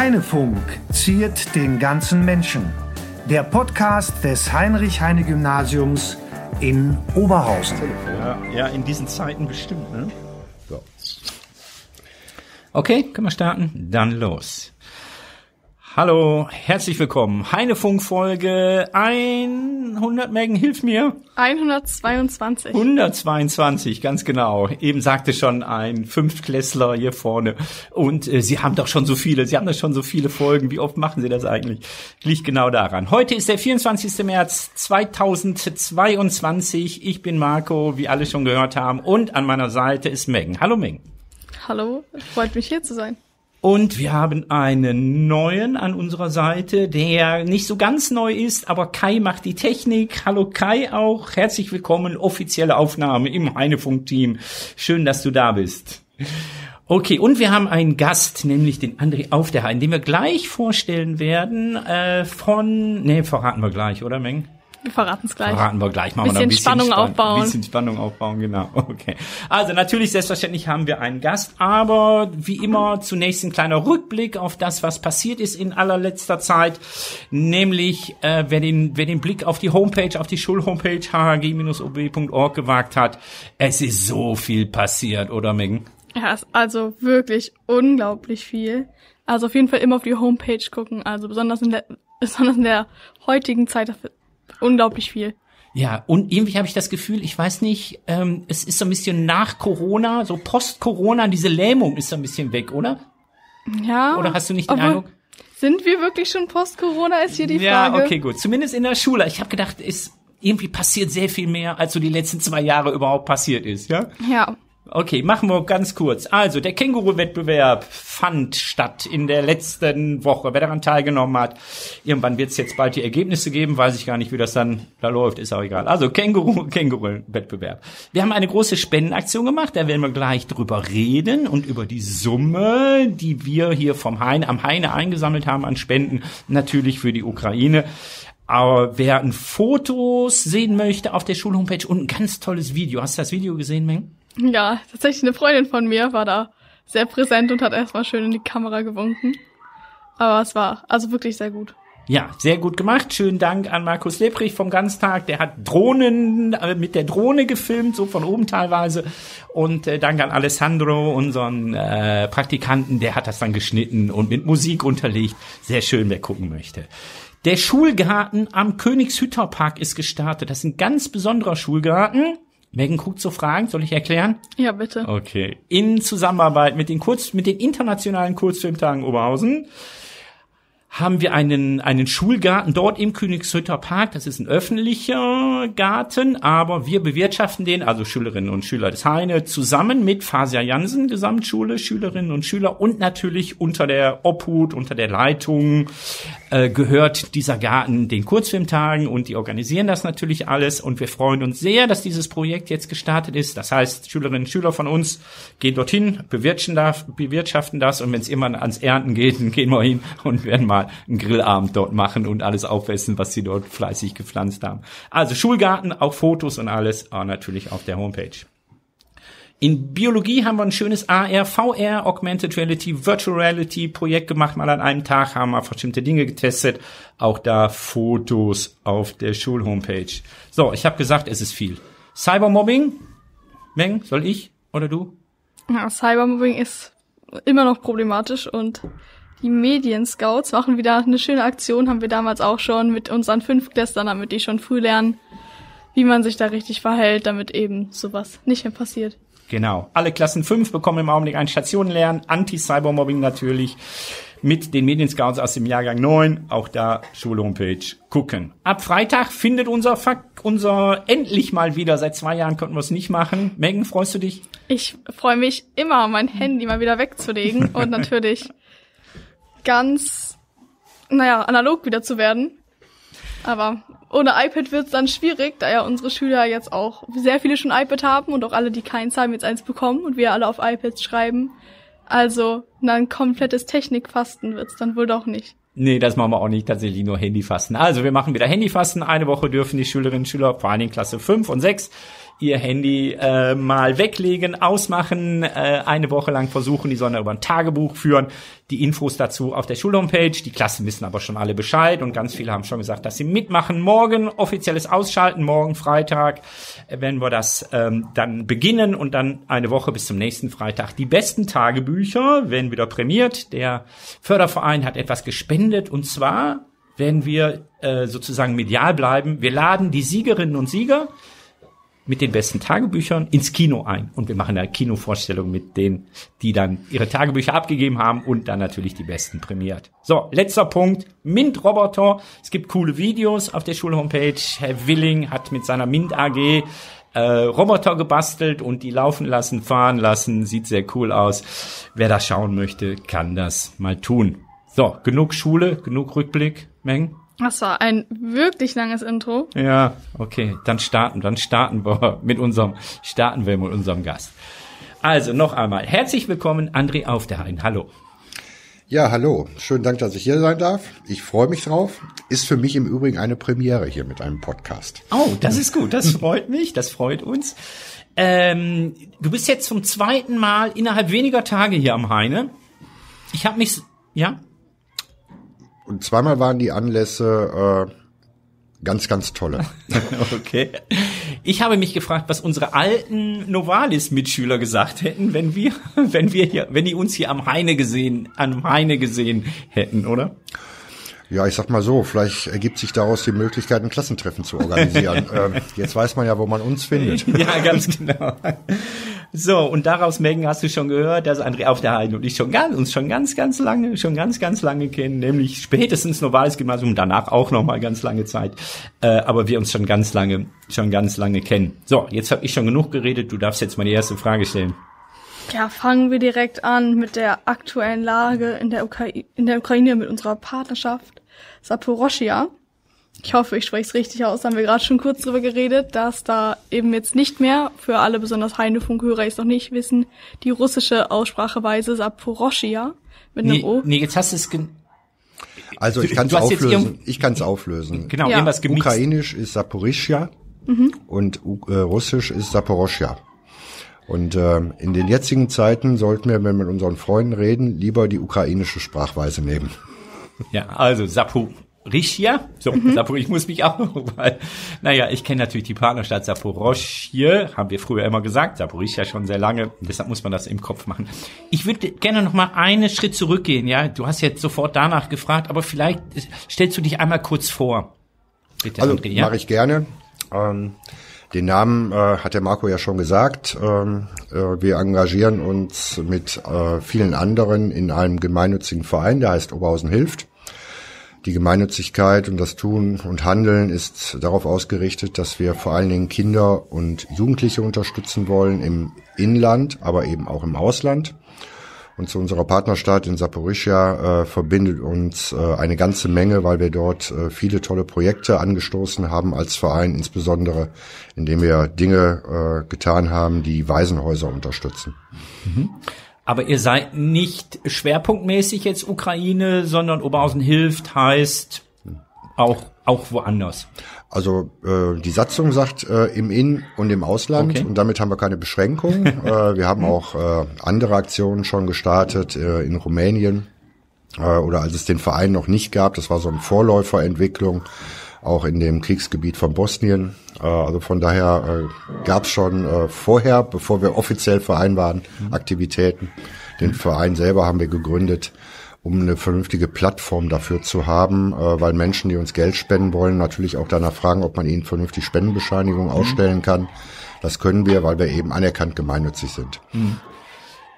Heinefunk ziert den ganzen Menschen. Der Podcast des Heinrich-Heine-Gymnasiums in Oberhausen. Ja, ja, in diesen Zeiten bestimmt, ne? So. Okay, können wir starten? Dann los. Hallo, herzlich willkommen. Heinefunk Folge 100 Megan, hilf mir. 122. 122, ganz genau. Eben sagte schon ein Fünftklässler hier vorne. Und äh, Sie haben doch schon so viele, Sie haben doch schon so viele Folgen. Wie oft machen Sie das eigentlich? Liegt genau daran. Heute ist der 24. März 2022. Ich bin Marco, wie alle schon gehört haben. Und an meiner Seite ist Megan. Hallo Megan. Hallo, freut mich hier zu sein. Und wir haben einen neuen an unserer Seite, der nicht so ganz neu ist, aber Kai macht die Technik. Hallo Kai auch. Herzlich willkommen. Offizielle Aufnahme im Heinefunk-Team. Schön, dass du da bist. Okay, und wir haben einen Gast, nämlich den André Auf der Hain, den wir gleich vorstellen werden, äh, von, nee, verraten wir gleich, oder Meng? Wir verraten es gleich. Verraten wir gleich. Machen bisschen wir ein bisschen Spannung Spann aufbauen. Bisschen Spannung aufbauen, genau. Okay. Also natürlich, selbstverständlich haben wir einen Gast, aber wie immer zunächst ein kleiner Rückblick auf das, was passiert ist in allerletzter Zeit. Nämlich, äh, wer, den, wer den Blick auf die Homepage, auf die Schulhomepage hhg-ob.org gewagt hat, es ist so viel passiert, oder Megan? Ja, also wirklich unglaublich viel. Also auf jeden Fall immer auf die Homepage gucken. Also besonders in der, besonders in der heutigen Zeit unglaublich viel. Ja, und irgendwie habe ich das Gefühl, ich weiß nicht, ähm, es ist so ein bisschen nach Corona, so post-Corona, diese Lähmung ist so ein bisschen weg, oder? Ja. Oder hast du nicht den Eindruck? Sind wir wirklich schon post-Corona, ist hier die Frage. Ja, okay, gut. Zumindest in der Schule. Ich habe gedacht, es irgendwie passiert sehr viel mehr, als so die letzten zwei Jahre überhaupt passiert ist, ja? Ja. Okay, machen wir ganz kurz. Also, der Känguru-Wettbewerb fand statt in der letzten Woche. Wer daran teilgenommen hat, irgendwann wird es jetzt bald die Ergebnisse geben. Weiß ich gar nicht, wie das dann da läuft, ist auch egal. Also, Känguru, Känguru-Wettbewerb. Wir haben eine große Spendenaktion gemacht, da werden wir gleich drüber reden und über die Summe, die wir hier vom Heine, am Heine eingesammelt haben an Spenden, natürlich für die Ukraine. Aber wer ein Fotos sehen möchte auf der Schulhomepage und ein ganz tolles Video. Hast du das Video gesehen, Meng? Ja, tatsächlich eine Freundin von mir war da sehr präsent und hat erstmal schön in die Kamera gewunken. Aber es war also wirklich sehr gut. Ja, sehr gut gemacht. Schönen Dank an Markus Leprich vom Ganztag. Der hat Drohnen äh, mit der Drohne gefilmt, so von oben teilweise. Und äh, Dank an Alessandro, unseren äh, Praktikanten, der hat das dann geschnitten und mit Musik unterlegt. Sehr schön, wer gucken möchte. Der Schulgarten am Königshütter Park ist gestartet. Das ist ein ganz besonderer Schulgarten. Megan guckt so Fragen, soll ich erklären? Ja, bitte. Okay. In Zusammenarbeit mit den Kurz, mit den internationalen Kurzfilmtagen Oberhausen haben wir einen, einen Schulgarten dort im Königshütter Park. Das ist ein öffentlicher Garten, aber wir bewirtschaften den, also Schülerinnen und Schüler des Heine, zusammen mit Fasia Jansen, Gesamtschule, Schülerinnen und Schüler und natürlich unter der Obhut, unter der Leitung äh, gehört dieser Garten den Kurzfilmtagen und die organisieren das natürlich alles und wir freuen uns sehr, dass dieses Projekt jetzt gestartet ist. Das heißt, Schülerinnen und Schüler von uns gehen dorthin, bewirtschaften das und wenn es immer ans Ernten geht, dann gehen wir hin und werden mal einen Grillabend dort machen und alles aufessen, was sie dort fleißig gepflanzt haben. Also Schulgarten, auch Fotos und alles, natürlich auf der Homepage. In Biologie haben wir ein schönes AR, VR, Augmented Reality, Virtual Reality Projekt gemacht, mal an einem Tag, haben wir bestimmte Dinge getestet. Auch da Fotos auf der Schulhomepage. So, ich habe gesagt, es ist viel. Cybermobbing? Meng, soll ich oder du? Ja, Cybermobbing ist immer noch problematisch und die Medienscouts machen wieder eine schöne Aktion, haben wir damals auch schon mit unseren Fünftklässlern, damit die schon früh lernen, wie man sich da richtig verhält, damit eben sowas nicht mehr passiert. Genau. Alle Klassen 5 bekommen im Augenblick ein Stationenlernen, Anti-Cybermobbing natürlich, mit den Medienscouts aus dem Jahrgang 9. Auch da Schulhomepage gucken. Ab Freitag findet unser Fuck, unser endlich mal wieder. Seit zwei Jahren konnten wir es nicht machen. Megan, freust du dich? Ich freue mich immer, mein Handy mal wieder wegzulegen und natürlich ganz, naja, analog wieder zu werden. Aber ohne iPad wird es dann schwierig, da ja unsere Schüler jetzt auch sehr viele schon iPad haben und auch alle, die keins haben, jetzt eins bekommen und wir alle auf iPads schreiben. Also ein komplettes Technikfasten wird's dann wohl doch nicht. Nee, das machen wir auch nicht, tatsächlich nur Handyfasten. Also wir machen wieder Handyfasten. Eine Woche dürfen die Schülerinnen und Schüler, vor allen Dingen Klasse 5 und 6, ihr Handy äh, mal weglegen, ausmachen, äh, eine Woche lang versuchen, die sollen über ein Tagebuch führen. Die Infos dazu auf der Schulhomepage. Die Klassen wissen aber schon alle Bescheid und ganz viele haben schon gesagt, dass sie mitmachen. Morgen offizielles Ausschalten, morgen Freitag, äh, wenn wir das ähm, dann beginnen und dann eine Woche bis zum nächsten Freitag. Die besten Tagebücher werden wieder prämiert. Der Förderverein hat etwas gespendet und zwar werden wir äh, sozusagen medial bleiben. Wir laden die Siegerinnen und Sieger mit den besten Tagebüchern ins Kino ein. Und wir machen eine Kinovorstellung mit denen, die dann ihre Tagebücher abgegeben haben und dann natürlich die besten prämiert. So, letzter Punkt. Mint-Roboter. Es gibt coole Videos auf der Schulhomepage. Herr Willing hat mit seiner Mint AG äh, Roboter gebastelt und die laufen lassen, fahren lassen. Sieht sehr cool aus. Wer das schauen möchte, kann das mal tun. So, genug Schule, genug Rückblick, Meng. Das war ein wirklich langes Intro. Ja, okay, dann starten, dann starten wir mit unserem, starten wir mit unserem Gast. Also noch einmal, herzlich willkommen, André auf der Hain. Hallo. Ja, hallo. Schönen Dank, dass ich hier sein darf. Ich freue mich drauf. Ist für mich im Übrigen eine Premiere hier mit einem Podcast. Oh, das ist gut. Das freut mich. Das freut uns. Ähm, du bist jetzt zum zweiten Mal innerhalb weniger Tage hier am Heine. Ich habe mich, ja? Und zweimal waren die Anlässe äh, ganz, ganz tolle. okay. Ich habe mich gefragt, was unsere alten Novalis-Mitschüler gesagt hätten, wenn wir, wenn wir hier, wenn die uns hier am Heine gesehen, am Heine gesehen hätten, oder? Ja, ich sag mal so, vielleicht ergibt sich daraus die Möglichkeit, ein Klassentreffen zu organisieren. ähm, jetzt weiß man ja, wo man uns findet. ja, ganz genau. So, und daraus, Megan, hast du schon gehört, dass André auf der Heiden und ich schon ganz, uns schon ganz, ganz lange, schon ganz, ganz lange kennen, nämlich spätestens Novales Gymnasium, danach auch noch mal ganz lange Zeit, äh, aber wir uns schon ganz lange, schon ganz lange kennen. So, jetzt habe ich schon genug geredet, du darfst jetzt mal die erste Frage stellen. Ja, fangen wir direkt an mit der aktuellen Lage in der, Ukra in der Ukraine mit unserer Partnerschaft Saporoschia ich hoffe, ich spreche es richtig aus, haben wir gerade schon kurz drüber geredet, dass da eben jetzt nicht mehr, für alle besonders Heinefunk-Hörer es noch nicht wissen, die russische Ausspracheweise Saporoschia mit einem nee, O. Nee, jetzt hast du es Also ich kann es auflösen. Ich kann es auflösen. Genau, ja. irgendwas gemixt. Ukrainisch ist Saporischia mhm. und äh, Russisch ist Saporoschia. Und äh, in den jetzigen Zeiten sollten wir, wenn wir mit unseren Freunden reden, lieber die ukrainische Sprachweise nehmen. Ja, also Sapo Richia, so, mhm. Sapor, ich muss mich auch noch, weil, naja, ich kenne natürlich die Partnerstadt Saporoschje, haben wir früher immer gesagt, Saporischia schon sehr lange, deshalb muss man das im Kopf machen. Ich würde gerne noch mal einen Schritt zurückgehen, ja, du hast jetzt sofort danach gefragt, aber vielleicht stellst du dich einmal kurz vor. Bitte, also, André, ja? mache ich gerne. Ähm, den Namen äh, hat der Marco ja schon gesagt. Ähm, äh, wir engagieren uns mit äh, vielen anderen in einem gemeinnützigen Verein, der heißt Oberhausen hilft. Die Gemeinnützigkeit und das Tun und Handeln ist darauf ausgerichtet, dass wir vor allen Dingen Kinder und Jugendliche unterstützen wollen im Inland, aber eben auch im Ausland. Und zu unserer Partnerstadt in Saporischia äh, verbindet uns äh, eine ganze Menge, weil wir dort äh, viele tolle Projekte angestoßen haben als Verein, insbesondere indem wir Dinge äh, getan haben, die Waisenhäuser unterstützen. Mhm. Aber ihr seid nicht schwerpunktmäßig jetzt Ukraine, sondern Oberhausen hilft heißt auch auch woanders. Also äh, die Satzung sagt äh, im In- und im Ausland okay. und damit haben wir keine Beschränkung. äh, wir haben auch äh, andere Aktionen schon gestartet äh, in Rumänien äh, oder als es den Verein noch nicht gab. Das war so eine Vorläuferentwicklung auch in dem Kriegsgebiet von Bosnien. Äh, also von daher äh, gab es schon äh, vorher, bevor wir offiziell Verein waren. Aktivitäten. Den Verein selber haben wir gegründet, um eine vernünftige Plattform dafür zu haben, äh, weil Menschen, die uns Geld spenden wollen, natürlich auch danach fragen, ob man ihnen vernünftig Spendenbescheinigung mhm. ausstellen kann. Das können wir, weil wir eben anerkannt gemeinnützig sind. Mhm.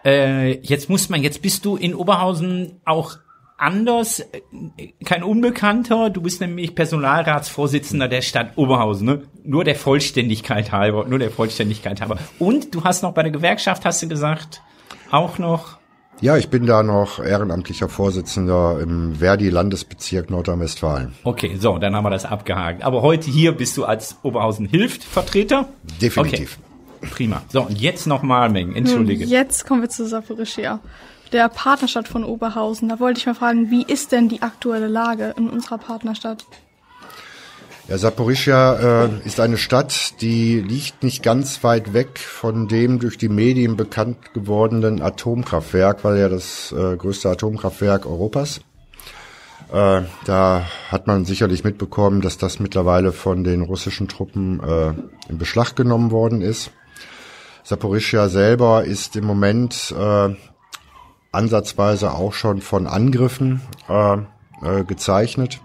Äh, jetzt muss man, jetzt bist du in Oberhausen auch anders, kein Unbekannter. Du bist nämlich Personalratsvorsitzender der Stadt Oberhausen, ne? Nur der Vollständigkeit halber, nur der Vollständigkeit halber. Und du hast noch bei der Gewerkschaft, hast du gesagt, auch noch. Ja, ich bin da noch ehrenamtlicher Vorsitzender im Verdi-Landesbezirk Nordrhein-Westfalen. Okay, so, dann haben wir das abgehakt. Aber heute hier bist du als Oberhausen hilft Vertreter? Definitiv. Okay. Prima. So, und jetzt nochmal, Meng, entschuldige. Jetzt kommen wir zu Saporischia der Partnerstadt von Oberhausen. Da wollte ich mal fragen, wie ist denn die aktuelle Lage in unserer Partnerstadt? Ja, Saporischia äh, ist eine Stadt, die liegt nicht ganz weit weg von dem durch die Medien bekannt gewordenen Atomkraftwerk, weil ja das äh, größte Atomkraftwerk Europas. Äh, da hat man sicherlich mitbekommen, dass das mittlerweile von den russischen Truppen äh, in Beschlag genommen worden ist. Saporischia selber ist im Moment äh, ansatzweise auch schon von Angriffen äh, äh, gezeichnet.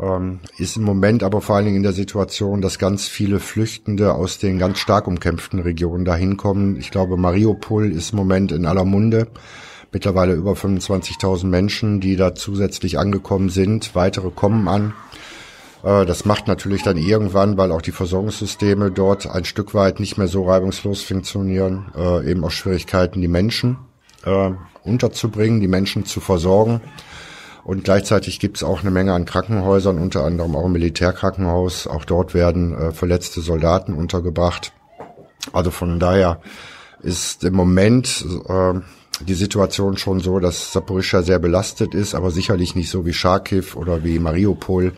Ähm, ist im Moment aber vor allen Dingen in der Situation, dass ganz viele Flüchtende aus den ganz stark umkämpften Regionen dahin kommen. Ich glaube, Mariupol ist im Moment in aller Munde. Mittlerweile über 25.000 Menschen, die da zusätzlich angekommen sind. Weitere kommen an. Äh, das macht natürlich dann irgendwann, weil auch die Versorgungssysteme dort ein Stück weit nicht mehr so reibungslos funktionieren, äh, eben auch Schwierigkeiten, die Menschen äh, unterzubringen, die Menschen zu versorgen. Und gleichzeitig gibt es auch eine Menge an Krankenhäusern, unter anderem auch ein Militärkrankenhaus. Auch dort werden äh, verletzte Soldaten untergebracht. Also von daher ist im Moment äh, die Situation schon so, dass Saporischia sehr belastet ist, aber sicherlich nicht so wie Charkiw oder wie Mariupol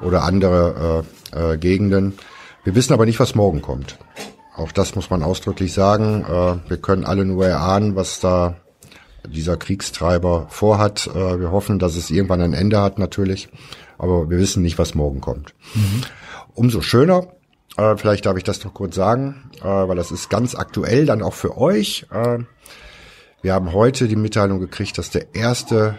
oder andere äh, äh, Gegenden. Wir wissen aber nicht, was morgen kommt. Auch das muss man ausdrücklich sagen. Äh, wir können alle nur erahnen, was da dieser Kriegstreiber vorhat. Äh, wir hoffen, dass es irgendwann ein Ende hat natürlich, aber wir wissen nicht, was morgen kommt. Mhm. Umso schöner, äh, vielleicht darf ich das noch kurz sagen, äh, weil das ist ganz aktuell dann auch für euch. Äh, wir haben heute die Mitteilung gekriegt, dass der erste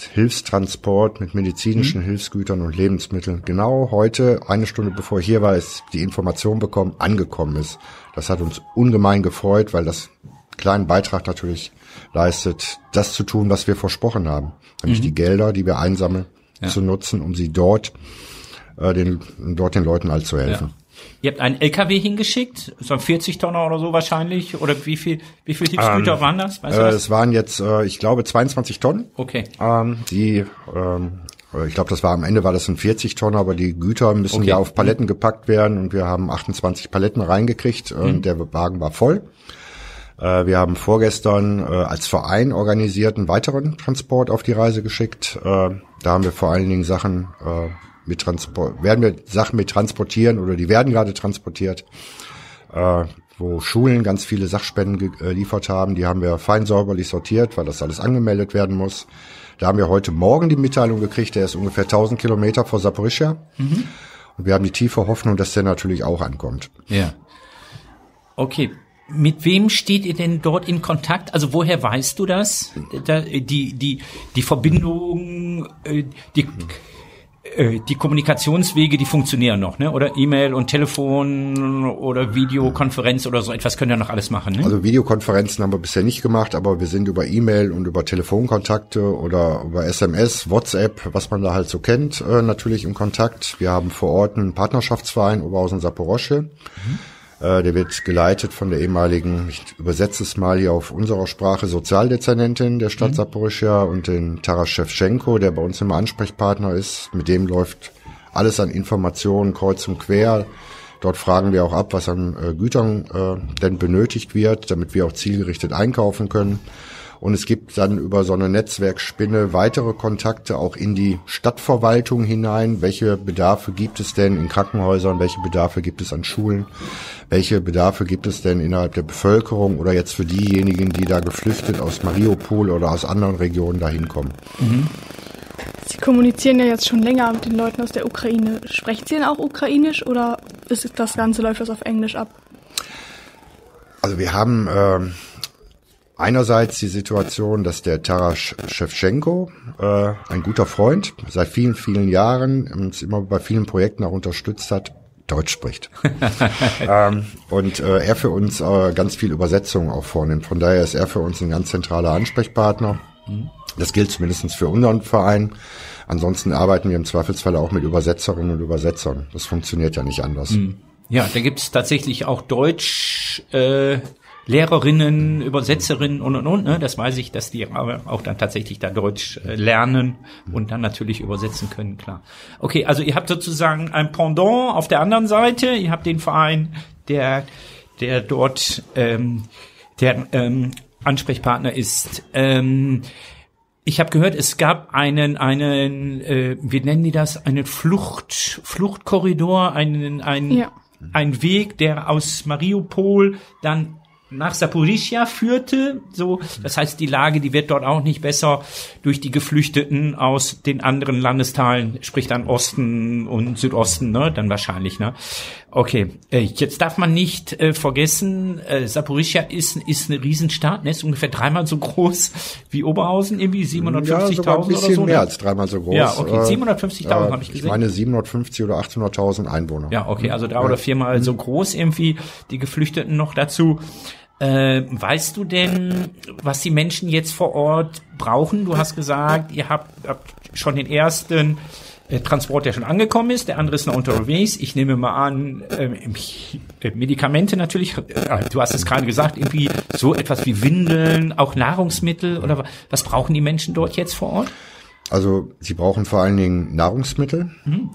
Hilfstransport mit medizinischen mhm. Hilfsgütern und Lebensmitteln genau heute, eine Stunde bevor ich hier war, ist die Information bekommen, angekommen ist. Das hat uns ungemein gefreut, weil das kleinen Beitrag natürlich leistet, das zu tun, was wir versprochen haben. Nämlich mhm. die Gelder, die wir einsammeln, ja. zu nutzen, um sie dort, äh, den, dort den Leuten all zu helfen. Ja. Ihr habt einen LKW hingeschickt, so ein 40 Tonner oder so wahrscheinlich, oder wie viel, wie viel Hilfsgüter ähm, waren das? Weißt du äh, es waren jetzt, äh, ich glaube, 22 Tonnen. Okay. Ähm, die, ähm, ich glaube, das war am Ende war das ein 40 Tonner, aber die Güter müssen okay. ja auf Paletten mhm. gepackt werden und wir haben 28 Paletten reingekriegt mhm. und der Wagen war voll. Äh, wir haben vorgestern äh, als Verein organisierten weiteren Transport auf die Reise geschickt. Äh, da haben wir vor allen Dingen Sachen mit Transport, werden wir Sachen mit transportieren oder die werden gerade transportiert, wo Schulen ganz viele Sachspenden geliefert haben. Die haben wir fein säuberlich sortiert, weil das alles angemeldet werden muss. Da haben wir heute Morgen die Mitteilung gekriegt, der ist ungefähr 1000 Kilometer vor Saporischia. Mhm. Und wir haben die tiefe Hoffnung, dass der natürlich auch ankommt. Ja. Okay, mit wem steht ihr denn dort in Kontakt? Also woher weißt du das? Da, die, die, die Verbindung, äh, die, äh, die Kommunikationswege, die funktionieren noch, ne? Oder E-Mail und Telefon oder Videokonferenz oder so etwas können ja noch alles machen, ne? Also Videokonferenzen haben wir bisher nicht gemacht, aber wir sind über E-Mail und über Telefonkontakte oder über SMS, WhatsApp, was man da halt so kennt, äh, natürlich im Kontakt. Wir haben vor Ort einen Partnerschaftsverein Oberhausen Saporosche. Mhm äh, der wird geleitet von der ehemaligen, ich übersetze es mal hier auf unserer Sprache, Sozialdezernentin der Stadt mhm. Saporischia und den Taras Shevchenko, der bei uns immer Ansprechpartner ist. Mit dem läuft alles an Informationen kreuz und quer. Dort fragen wir auch ab, was an äh, Gütern äh, denn benötigt wird, damit wir auch zielgerichtet einkaufen können. Und es gibt dann über so eine Netzwerkspinne weitere Kontakte auch in die Stadtverwaltung hinein. Welche Bedarfe gibt es denn in Krankenhäusern? Welche Bedarfe gibt es an Schulen? Welche Bedarfe gibt es denn innerhalb der Bevölkerung oder jetzt für diejenigen, die da geflüchtet aus Mariupol oder aus anderen Regionen dahin kommen? Mhm. Sie kommunizieren ja jetzt schon länger mit den Leuten aus der Ukraine. Sprechen Sie denn auch Ukrainisch oder ist das Ganze läuft das auf Englisch ab? Also wir haben äh, einerseits die Situation, dass der Taras Shevchenko, äh, ein guter Freund, seit vielen, vielen Jahren uns immer bei vielen Projekten auch unterstützt hat, Deutsch spricht. ähm, und äh, er für uns äh, ganz viel Übersetzung auch vornimmt. Von daher ist er für uns ein ganz zentraler Ansprechpartner. Mhm. Das gilt zumindest für unseren Verein. Ansonsten arbeiten wir im Zweifelsfall auch mit Übersetzerinnen und Übersetzern. Das funktioniert ja nicht anders. Mhm. Ja, da gibt's tatsächlich auch Deutsch. Äh Lehrerinnen, Übersetzerinnen und und und. Ne? Das weiß ich, dass die auch dann tatsächlich da Deutsch äh, lernen und dann natürlich übersetzen können, klar. Okay, also ihr habt sozusagen ein Pendant auf der anderen Seite. Ihr habt den Verein, der der dort ähm, der ähm, Ansprechpartner ist. Ähm, Ich habe gehört, es gab einen, einen, äh, wie nennen die das, einen Flucht, Fluchtkorridor, einen, einen, Ja. einen Weg, der aus Mariupol dann nach Saporischia führte. So, das heißt, die Lage, die wird dort auch nicht besser durch die Geflüchteten aus den anderen Landesteilen, sprich dann Osten und Südosten, ne, dann wahrscheinlich, ne. Okay, äh, jetzt darf man nicht äh, vergessen, äh, Saporischia ist ist eine Riesenstadt, ne, ist ungefähr dreimal so groß wie Oberhausen, irgendwie 750.000 Ja, sogar ein oder bisschen so. mehr ne? als dreimal so groß. Ja, okay, Äh, 750.000 habe ich Ich gesehen. meine 750 oder 800.000 Einwohner. Ja, okay, also drei oder viermal so groß irgendwie, die Geflüchteten noch dazu. Äh, weißt du denn, was die Menschen jetzt vor Ort brauchen? Du hast gesagt, ihr habt, habt schon den ersten äh, Transport, der schon angekommen ist, der andere ist noch unterwegs. Ich nehme mal an, äh, äh, Medikamente natürlich, äh, du hast es gerade gesagt, irgendwie so etwas wie Windeln, auch Nahrungsmittel oder wa- was brauchen die Menschen dort jetzt vor Ort? Also sie brauchen vor allen Dingen Nahrungsmittel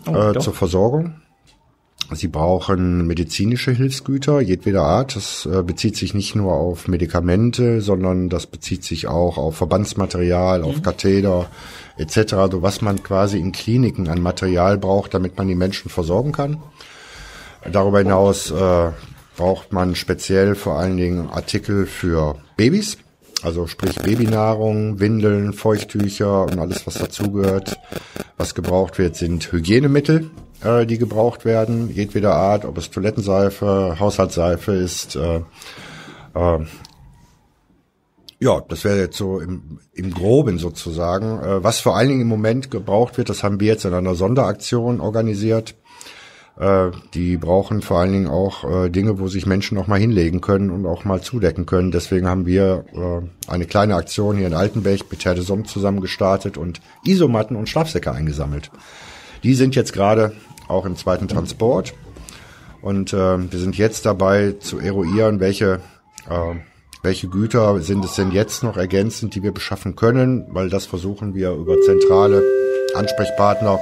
Oh, äh, zur Versorgung. Sie brauchen medizinische Hilfsgüter jedweder Art. Das äh, bezieht sich nicht nur auf Medikamente, sondern das bezieht sich auch auf Verbandsmaterial, Mhm. auf Katheter etc., also was man quasi in Kliniken an Material braucht, damit man die Menschen versorgen kann. Darüber hinaus äh, braucht man speziell vor allen Dingen Artikel für Babys, also sprich Babynahrung, Windeln, Feuchttücher und alles, was dazugehört. Was gebraucht wird, sind Hygienemittel, äh, die gebraucht werden, jedweder Art, ob es Toilettenseife, Haushaltsseife ist. Äh, äh, ja, das wäre jetzt so im, im Groben sozusagen. Äh, was vor allen Dingen im Moment gebraucht wird, das haben wir jetzt in einer Sonderaktion organisiert. Äh, die brauchen vor allen Dingen auch äh, Dinge, wo sich Menschen auch mal hinlegen können und auch mal zudecken können. Deswegen haben wir äh, eine kleine Aktion hier in Altenbech mit Herr de Somme zusammen gestartet und Isomatten und Schlafsäcke eingesammelt. Die sind jetzt gerade auch im zweiten Transport und wir sind jetzt dabei zu eruieren, welche welche Güter sind es denn jetzt noch ergänzend, die wir beschaffen können, weil das versuchen wir über zentrale Ansprechpartner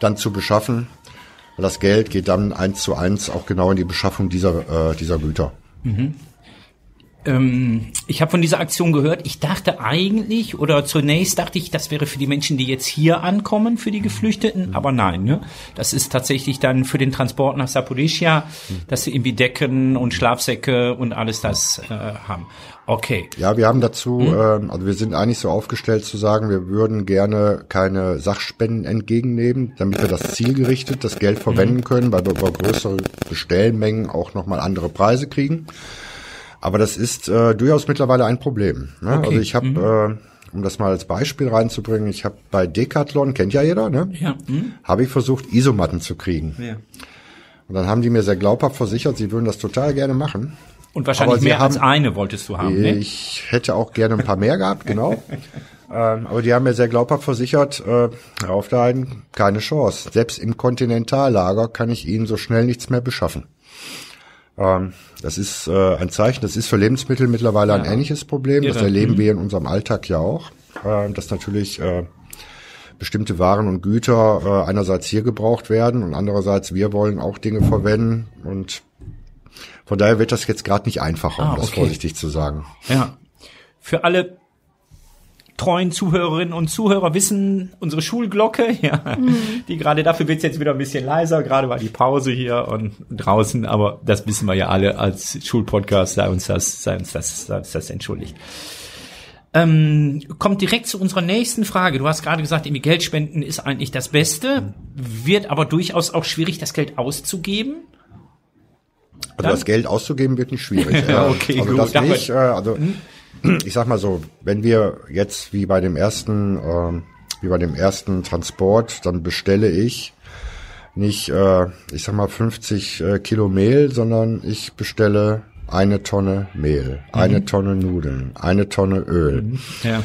dann zu beschaffen. Das Geld geht dann eins zu eins auch genau in die Beschaffung dieser, äh, dieser Güter. Ähm, ich habe von dieser Aktion gehört. Ich dachte eigentlich, oder zunächst dachte ich, das wäre für die Menschen, die jetzt hier ankommen, für die Geflüchteten. Aber nein, ne? Das ist tatsächlich dann für den Transport nach Saporischia, dass sie irgendwie Decken und Schlafsäcke und alles das äh, haben. Okay. Ja, wir haben dazu, ähm, also wir sind eigentlich so aufgestellt zu sagen, wir würden gerne keine Sachspenden entgegennehmen, damit wir das zielgerichtet, das Geld verwenden können, weil wir über größere Bestellmengen auch nochmal andere Preise kriegen. Aber das ist äh, durchaus mittlerweile ein Problem. Ne? Okay. Also ich habe, äh, um das mal als Beispiel reinzubringen, ich habe bei Decathlon, kennt ja jeder, ne? Ja. Hm? habe ich versucht, Isomatten zu kriegen. ja. Und dann haben die mir sehr glaubhaft versichert, sie würden das total gerne machen. Und wahrscheinlich mehr als haben- eine wolltest du haben, ne? Ich hätte auch gerne ein paar mehr gehabt, genau. ähm, aber die haben mir sehr glaubhaft versichert, äh, einen keine Chance. Selbst im Kontinentallager kann ich ihnen so schnell nichts mehr beschaffen. Ähm, das ist äh, ein Zeichen, das ist für Lebensmittel mittlerweile ein ähnliches Problem. Das Irre. erleben Mhm. wir in unserem Alltag ja auch, äh, dass natürlich äh, bestimmte Waren und Güter äh, einerseits hier gebraucht werden und andererseits wir wollen auch Dinge verwenden und von daher wird das jetzt gerade nicht einfacher, um Ah, das okay. vorsichtig zu sagen. Ja. Für alle treuen Zuhörerinnen und Zuhörer wissen unsere Schulglocke, ja, die gerade dafür wird's jetzt wieder ein bisschen leiser, gerade war die Pause hier und draußen, aber das wissen wir ja alle als Schulpodcast, sei uns das, sei uns das, sei uns das entschuldigt. Ähm, kommt direkt zu unserer nächsten Frage. Du hast gerade gesagt, irgendwie Geld spenden ist eigentlich das Beste, wird aber durchaus auch schwierig, das Geld auszugeben. Also Dann- das Geld auszugeben wird nicht schwierig. Ja, Äh, okay, also gut. das nicht. Äh, also ich sag mal so, wenn wir jetzt wie bei dem ersten, ähm, wie bei dem ersten Transport, dann bestelle ich nicht, äh, ich sag mal 50 äh, Kilo Mehl, sondern ich bestelle eine Tonne Mehl, eine Tonne Nudeln, eine Tonne Öl. Ja.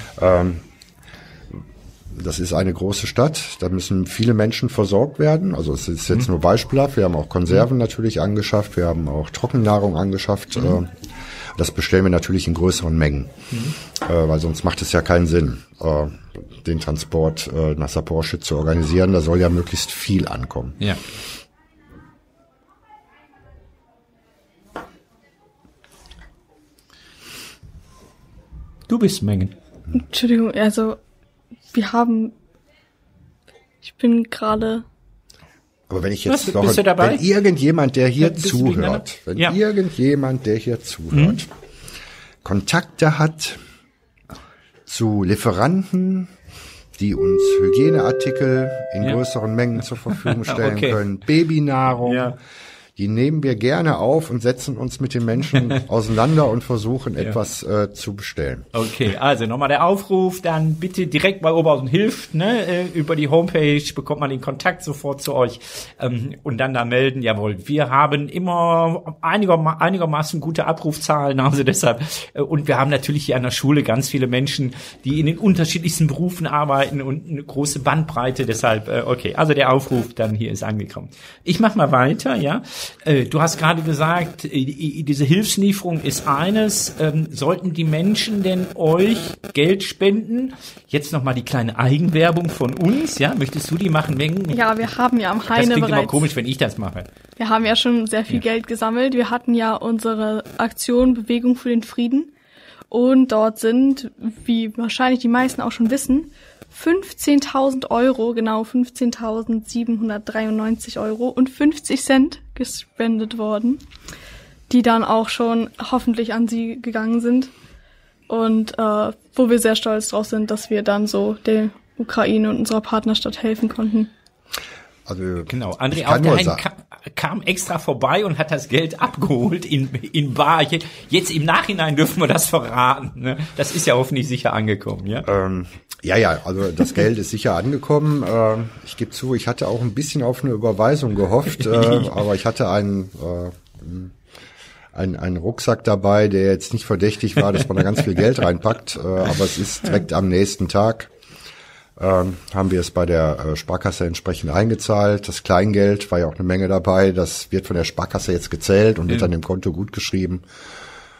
Das ist eine große Stadt, da müssen viele Menschen versorgt werden. Also es ist jetzt nur beispielhaft. Wir haben auch Konserven natürlich angeschafft, wir haben auch Trockennahrung angeschafft. Äh, Das bestellen wir natürlich in größeren Mengen, äh, weil sonst macht es ja keinen Sinn, äh, den Transport nach Saporschit zu organisieren. Da soll ja möglichst viel ankommen. Ja. Du bist Mengen. Entschuldigung, also wir haben, ich bin gerade aber wenn ich jetzt Was, noch, bist du dabei? wenn irgendjemand, der hier bist zuhört, wenn Ja. irgendjemand, der hier zuhört, Kontakte hat zu Lieferanten, die uns Hygieneartikel in Ja. größeren Mengen zur Verfügung stellen Okay. können, Babynahrung, Ja. Die nehmen wir gerne auf und setzen uns mit den Menschen auseinander und versuchen etwas äh, zu bestellen. Okay, also nochmal der Aufruf, dann bitte direkt bei Oberhausen hilft, ne? äh, Über die Homepage bekommt man den Kontakt sofort zu euch ähm, und dann da melden. Jawohl, wir haben immer einiger, einigermaßen gute Abrufzahlen, also deshalb äh, und wir haben natürlich hier an der Schule ganz viele Menschen, die in den unterschiedlichsten Berufen arbeiten und eine große Bandbreite. Deshalb äh, okay, also der Aufruf dann hier ist angekommen. Ich mach mal weiter, ja. Äh, du hast gerade gesagt, äh, diese Hilfslieferung ist eines. Ähm, sollten die Menschen denn euch Geld spenden? Jetzt noch mal die kleine Eigenwerbung von uns, ja? Möchtest du die machen, Mengen? Ja, wir haben ja am das Heine klingt immer komisch, wenn ich das mache. Wir haben ja schon sehr viel Geld gesammelt. Wir hatten ja unsere Aktion Bewegung für den Frieden. Und dort sind, wie wahrscheinlich die meisten auch schon wissen, 15.000 Euro, genau 15.793 Euro und 50 Cent gespendet worden, die dann auch schon hoffentlich an sie gegangen sind. Und äh, wo wir sehr stolz drauf sind, dass wir dann so der Ukraine und unserer Partnerstadt helfen konnten. Also Genau, André auch der sagen- kam, extra vorbei und hat das Geld abgeholt in, in Bar. Je- Jetzt im Nachhinein dürfen wir das verraten. Ne? Das ist ja hoffentlich sicher angekommen, ja? Ähm, ja, ja, also das Geld ist sicher angekommen. Ähm, ich gebe zu, ich hatte auch ein bisschen auf eine Überweisung gehofft, äh, aber ich hatte einen, äh, einen, einen Rucksack dabei, der jetzt nicht verdächtig war, dass man da ganz viel Geld reinpackt, äh, aber es ist direkt am nächsten Tag. Ähm, haben wir es bei der äh, Sparkasse entsprechend eingezahlt. Das Kleingeld war ja auch eine Menge dabei. Das wird von der Sparkasse jetzt gezählt und wird dann dem Konto gut geschrieben.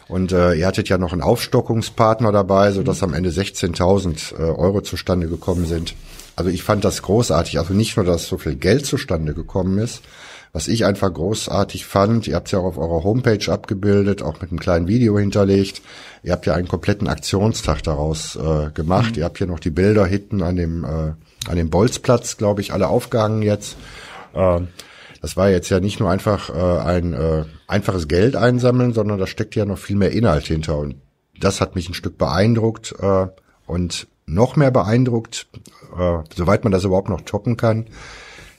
Und äh, ihr hattet ja noch einen Aufstockungspartner dabei, so dass am Ende 16.000 äh, Euro zustande gekommen sind. Also ich fand das großartig. Also nicht nur, dass so viel Geld zustande gekommen ist, was ich einfach großartig fand, ihr habt es ja auch auf eurer Homepage abgebildet, auch mit einem kleinen Video hinterlegt. Ihr habt ja einen kompletten Aktionstag daraus äh, gemacht. Ihr habt hier noch die Bilder hinten an dem äh, an dem Bolzplatz, glaube ich, alle aufgehangen jetzt. Ähm, das war jetzt ja nicht nur einfach äh, ein äh, einfaches Geld einsammeln, sondern da steckt ja noch viel mehr Inhalt hinter. Und das hat mich ein Stück beeindruckt äh, und noch mehr beeindruckt, äh, soweit man das überhaupt noch toppen kann.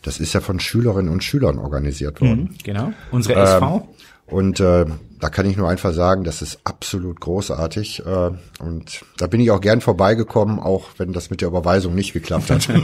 Das ist ja von Schülerinnen und Schülern organisiert worden. Genau. Unsere Ähm, SV. Und äh, da kann ich nur einfach sagen, das ist absolut großartig. Äh, und da bin ich auch gern vorbeigekommen, auch wenn das mit der Überweisung nicht geklappt hat.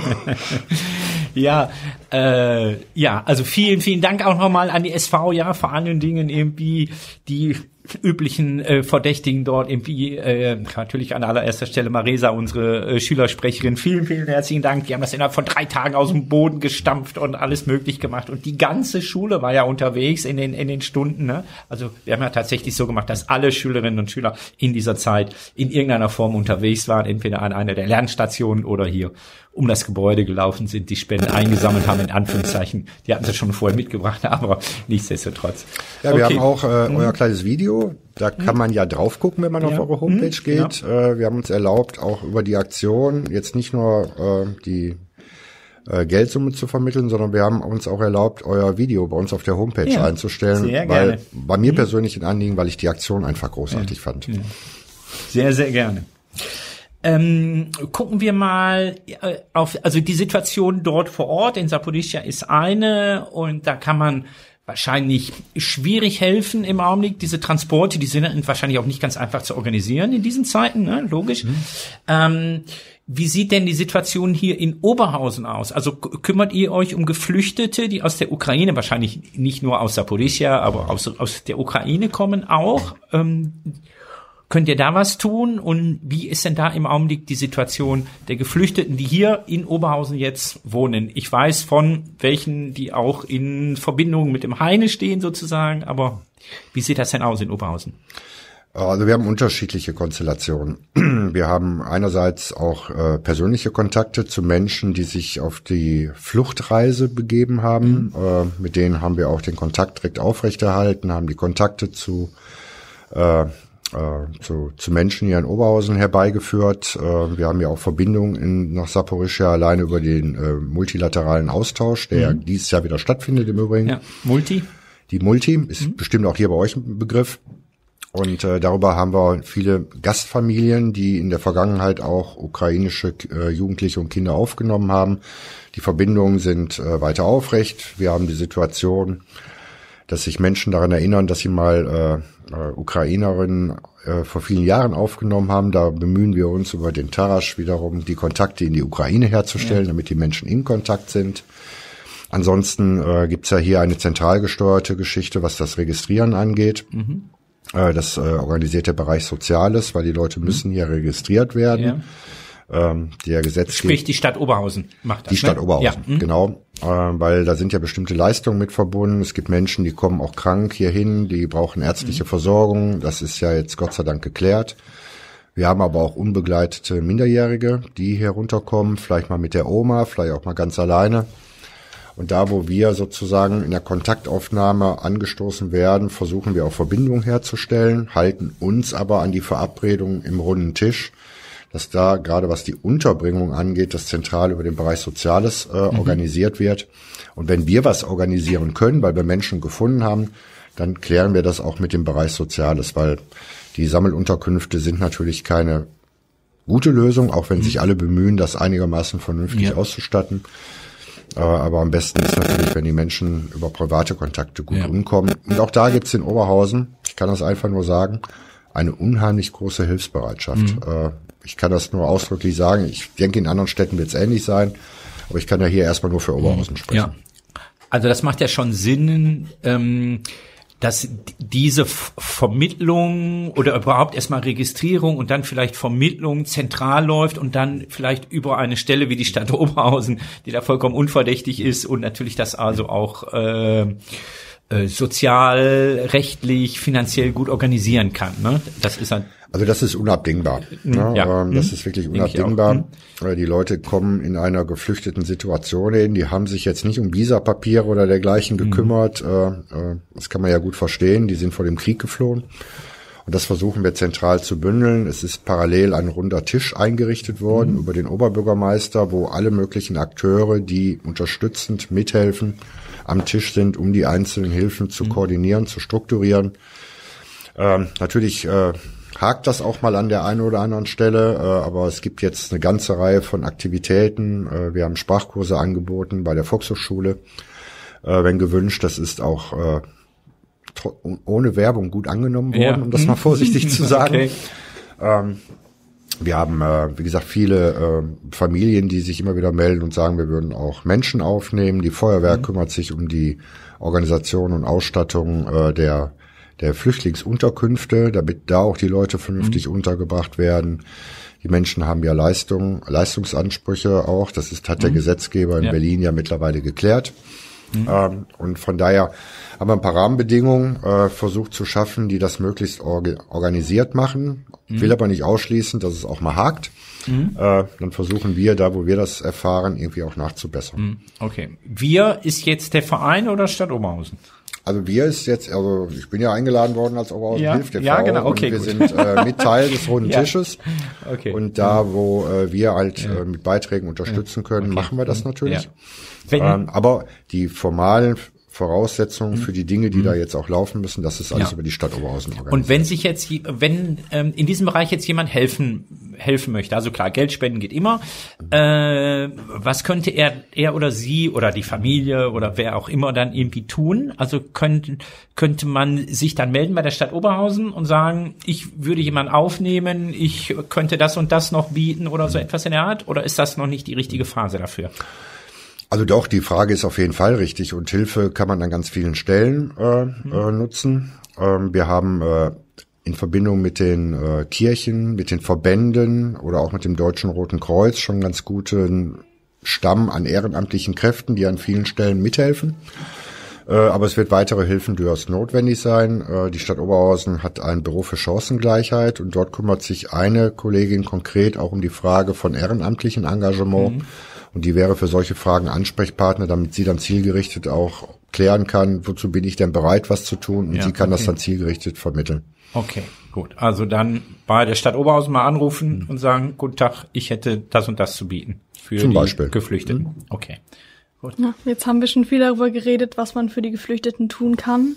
Ja, äh, ja, also vielen, vielen Dank auch nochmal an die SV, ja, vor allen Dingen irgendwie die üblichen äh, Verdächtigen dort irgendwie, äh, natürlich an allererster Stelle Maresa, unsere äh, Schülersprecherin. Vielen, vielen herzlichen Dank. Die haben das innerhalb von drei Tagen aus dem Boden gestampft und alles möglich gemacht. Und die ganze Schule war ja unterwegs in den, in den Stunden. Ne? Also wir haben ja tatsächlich so gemacht, dass alle Schülerinnen und Schüler in dieser Zeit in irgendeiner Form unterwegs waren, entweder an einer der Lernstationen oder hier um das Gebäude gelaufen sind, die Spenden eingesammelt haben, in Anführungszeichen. Die hatten sie schon vorher mitgebracht, aber nichtsdestotrotz. Ja, wir Okay. haben auch äh, euer kleines Video. Da kann man ja drauf gucken, wenn man Ja. auf eure Homepage Mhm, geht. Äh, wir haben uns erlaubt, auch über die Aktion jetzt nicht nur äh, die äh, Geldsumme zu vermitteln, sondern wir haben uns auch erlaubt, euer Video bei uns auf der Homepage Ja, einzustellen. sehr weil gerne. bei mir persönlich ein Anliegen, weil ich die Aktion einfach großartig fand. Sehr, sehr gerne. Ähm, gucken wir mal äh, auf, also die Situation dort vor Ort in Saporischia ist eine und da kann man wahrscheinlich schwierig helfen im Augenblick. Diese Transporte, die sind wahrscheinlich auch nicht ganz einfach zu organisieren in diesen Zeiten, ne? logisch. Ähm, wie sieht denn die Situation hier in Oberhausen aus? Also kümmert ihr euch um Geflüchtete, die aus der Ukraine, wahrscheinlich nicht nur aus Saporischia, aber aus, aus der Ukraine kommen auch? Ähm, Könnt ihr da was tun? Und wie ist denn da im Augenblick die Situation der Geflüchteten, die hier in Oberhausen jetzt wohnen? Ich weiß von welchen, die auch in Verbindung mit dem Heine stehen sozusagen, aber wie sieht das denn aus in Oberhausen? Also wir haben unterschiedliche Konstellationen. Wir haben einerseits auch äh, persönliche Kontakte zu Menschen, die sich auf die Fluchtreise begeben haben. Äh, mit denen haben wir auch den Kontakt direkt aufrechterhalten, haben die Kontakte zu äh, äh, zu, zu Menschen hier in Oberhausen herbeigeführt. Äh, wir haben ja auch Verbindungen in, nach Saporischia alleine über den äh, multilateralen Austausch, der mhm. dieses Jahr wieder stattfindet im Übrigen. Ja, Multi. Die Multi ist mhm. bestimmt auch hier bei euch ein Begriff. Und äh, darüber haben wir viele Gastfamilien, die in der Vergangenheit auch ukrainische äh, Jugendliche und Kinder aufgenommen haben. Die Verbindungen sind äh, weiter aufrecht. Wir haben die Situation, dass sich Menschen daran erinnern, dass sie mal äh, äh, Ukrainerinnen äh, vor vielen Jahren aufgenommen haben. Da bemühen wir uns über den Tarasch wiederum, die Kontakte in die Ukraine herzustellen, ja. damit die Menschen in Kontakt sind. Ansonsten äh, gibt's ja hier eine zentral gesteuerte Geschichte, was das Registrieren angeht. Mhm. Äh, das äh, organisiert der Bereich Soziales, weil die Leute mhm. müssen hier registriert werden. Ja. Ähm, der Gesetzgeber. Sprich, die Stadt Oberhausen macht das. Die Stadt ne? Oberhausen, ja. mhm. genau. Äh, weil da sind ja bestimmte Leistungen mit verbunden. Es gibt Menschen, die kommen auch krank hierhin, die brauchen ärztliche mhm. Versorgung. Das ist ja jetzt Gott sei Dank geklärt. Wir haben aber auch unbegleitete Minderjährige, die hier runterkommen, vielleicht mal mit der Oma, vielleicht auch mal ganz alleine. Und da, wo wir sozusagen in der Kontaktaufnahme angestoßen werden, versuchen wir auch Verbindungen herzustellen, halten uns aber an die Verabredung im runden Tisch, dass da gerade was die Unterbringung angeht, das zentral über den Bereich Soziales äh, mhm. organisiert wird. Und wenn wir was organisieren können, weil wir Menschen gefunden haben, dann klären wir das auch mit dem Bereich Soziales, weil die Sammelunterkünfte sind natürlich keine gute Lösung, auch wenn mhm. sich alle bemühen, das einigermaßen vernünftig ja. auszustatten. Aber am besten ist natürlich, wenn die Menschen über private Kontakte gut ja. umkommen. Und auch da gibt's in Oberhausen, ich kann das einfach nur sagen, eine unheimlich große Hilfsbereitschaft. Mhm. Äh, ich kann das nur ausdrücklich sagen. Ich denke, in anderen Städten wird es ähnlich sein. Aber ich kann ja hier erstmal nur für Oberhausen mhm. sprechen. Ja. Also das macht ja schon Sinn. Ähm dass diese Vermittlung oder überhaupt erstmal Registrierung und dann vielleicht Vermittlung zentral läuft und dann vielleicht über eine Stelle wie die Stadt Oberhausen, die da vollkommen unverdächtig ist und natürlich das also auch äh, sozial, rechtlich, finanziell gut organisieren kann. Ne? Das ist ein also das ist unabdingbar. Mhm. Ne? Ja. Ähm, das mhm. ist wirklich unabdingbar. Mhm. Die Leute kommen in einer geflüchteten Situation hin. Die haben sich jetzt nicht um Visapapiere oder dergleichen gekümmert. Mhm. Das kann man ja gut verstehen. Die sind vor dem Krieg geflohen. Und das versuchen wir zentral zu bündeln. Es ist parallel ein runder Tisch eingerichtet worden mhm. über den Oberbürgermeister, wo alle möglichen Akteure, die unterstützend mithelfen, am Tisch sind, um die einzelnen Hilfen zu mhm. koordinieren, zu strukturieren. Ähm, natürlich äh, hakt das auch mal an der einen oder anderen Stelle, äh, aber es gibt jetzt eine ganze Reihe von Aktivitäten. Äh, wir haben Sprachkurse angeboten bei der Volkshochschule, äh, wenn gewünscht. Das ist auch äh, ohne Werbung gut angenommen worden, ja. um das mal vorsichtig zu sagen. Okay. Ähm, wir haben, äh, wie gesagt, viele äh, Familien, die sich immer wieder melden und sagen, wir würden auch Menschen aufnehmen. Die Feuerwehr mhm. kümmert sich um die Organisation und Ausstattung äh, der, der Flüchtlingsunterkünfte, damit da auch die Leute vernünftig mhm. untergebracht werden. Die Menschen haben ja Leistung, Leistungsansprüche auch. Das ist, hat der mhm. Gesetzgeber in ja. Berlin ja mittlerweile geklärt. Mhm. Ähm, und von daher haben wir ein paar Rahmenbedingungen äh, versucht zu schaffen, die das möglichst org organisiert machen. Mhm. Will aber nicht ausschließen, dass es auch mal hakt. Mhm. Äh, dann versuchen wir da, wo wir das erfahren, irgendwie auch nachzubessern. Mhm. Okay. Wir ist jetzt der Verein oder Stadt Oberhausen? Also wir ist jetzt, also ich bin ja eingeladen worden als Oberhausen ja, Hilft Ja, genau, okay. wir gut. sind äh, mit Teil des runden ja. Tisches. Okay. Und da, wo äh, wir halt äh, mit Beiträgen unterstützen können, okay. machen wir das mhm. natürlich. Ja. Ähm, aber die formalen Voraussetzungen für die Dinge, die mhm. da jetzt auch laufen müssen, das ist alles ja. über die Stadt Oberhausen organisiert. Und wenn sich jetzt, wenn ähm, in diesem Bereich jetzt jemand helfen helfen möchte, also klar, Geld spenden geht immer. Äh, was könnte er, er oder sie oder die Familie oder wer auch immer dann irgendwie tun? Also könnte könnte man sich dann melden bei der Stadt Oberhausen und sagen, ich würde jemanden aufnehmen, ich könnte das und das noch bieten oder so etwas in der Art? Oder ist das noch nicht die richtige Phase dafür? Also doch, die Frage ist auf jeden Fall richtig und Hilfe kann man an ganz vielen Stellen äh, mhm. äh, nutzen. Ähm, wir haben äh, in Verbindung mit den äh, Kirchen, mit den Verbänden oder auch mit dem Deutschen Roten Kreuz schon ganz guten Stamm an ehrenamtlichen Kräften, die an vielen Stellen mithelfen. Äh, aber es wird weitere Hilfen durchaus notwendig sein. Äh, die Stadt Oberhausen hat ein Büro für Chancengleichheit und dort kümmert sich eine Kollegin konkret auch um die Frage von ehrenamtlichen Engagement. Mhm und die wäre für solche Fragen Ansprechpartner, damit sie dann zielgerichtet auch klären kann, wozu bin ich denn bereit, was zu tun. Und ja, sie kann okay. das dann zielgerichtet vermitteln. Okay, Gut, also dann bei der Stadt Oberhausen mal anrufen und sagen, guten Tag, ich hätte das und das zu bieten für Zum die Beispiel. Geflüchteten. Mhm. Okay. Ja, jetzt haben wir schon viel darüber geredet, was man für die Geflüchteten tun kann.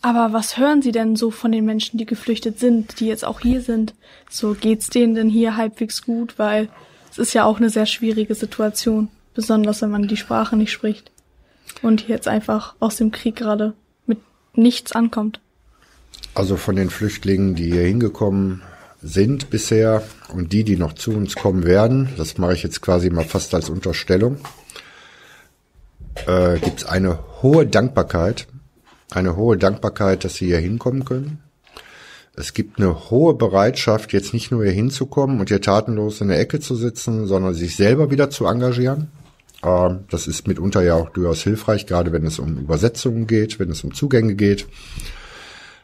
Aber was hören Sie denn so von den Menschen, die geflüchtet sind, die jetzt auch hier sind? So geht's denen denn hier halbwegs gut, weil es ist ja auch eine sehr schwierige Situation, besonders wenn man die Sprache nicht spricht und jetzt einfach aus dem Krieg gerade mit nichts ankommt. Also von den Flüchtlingen, die hier hingekommen sind bisher und die, die noch zu uns kommen werden, das mache ich jetzt quasi mal fast als Unterstellung, äh, gibt es eine hohe Dankbarkeit, eine hohe Dankbarkeit, dass sie hier hinkommen können. Es gibt eine hohe Bereitschaft, jetzt nicht nur hier hinzukommen und hier tatenlos in der Ecke zu sitzen, sondern sich selber wieder zu engagieren. Ähm, das ist mitunter ja auch durchaus hilfreich, gerade wenn es um Übersetzungen geht, wenn es um Zugänge geht.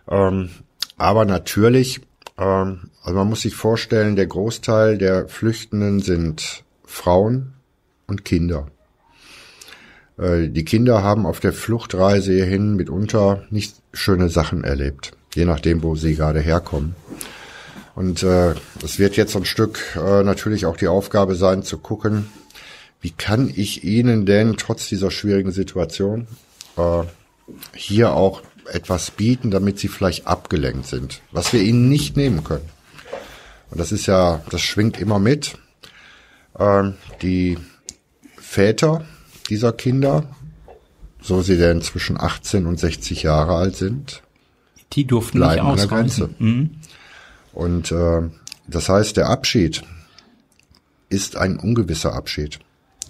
Ähm, aber natürlich, ähm, also man muss sich vorstellen, der Großteil der Flüchtenden sind Frauen und Kinder. Äh, die Kinder haben auf der Fluchtreise hierhin mitunter nicht schöne Sachen erlebt, je nachdem, wo sie gerade herkommen. Und äh, es wird jetzt ein Stück äh, natürlich auch die Aufgabe sein, zu gucken, wie kann ich Ihnen denn trotz dieser schwierigen Situation äh, hier auch etwas bieten, damit sie vielleicht abgelenkt sind, was wir ihnen nicht nehmen können. Und das ist ja, das schwingt immer mit. Ähm, die Väter dieser Kinder, so sie denn zwischen 18 und 60 Jahre alt sind, die durften bleiben nicht an der Grenze. Mhm. Und äh, das heißt, der Abschied ist ein ungewisser Abschied,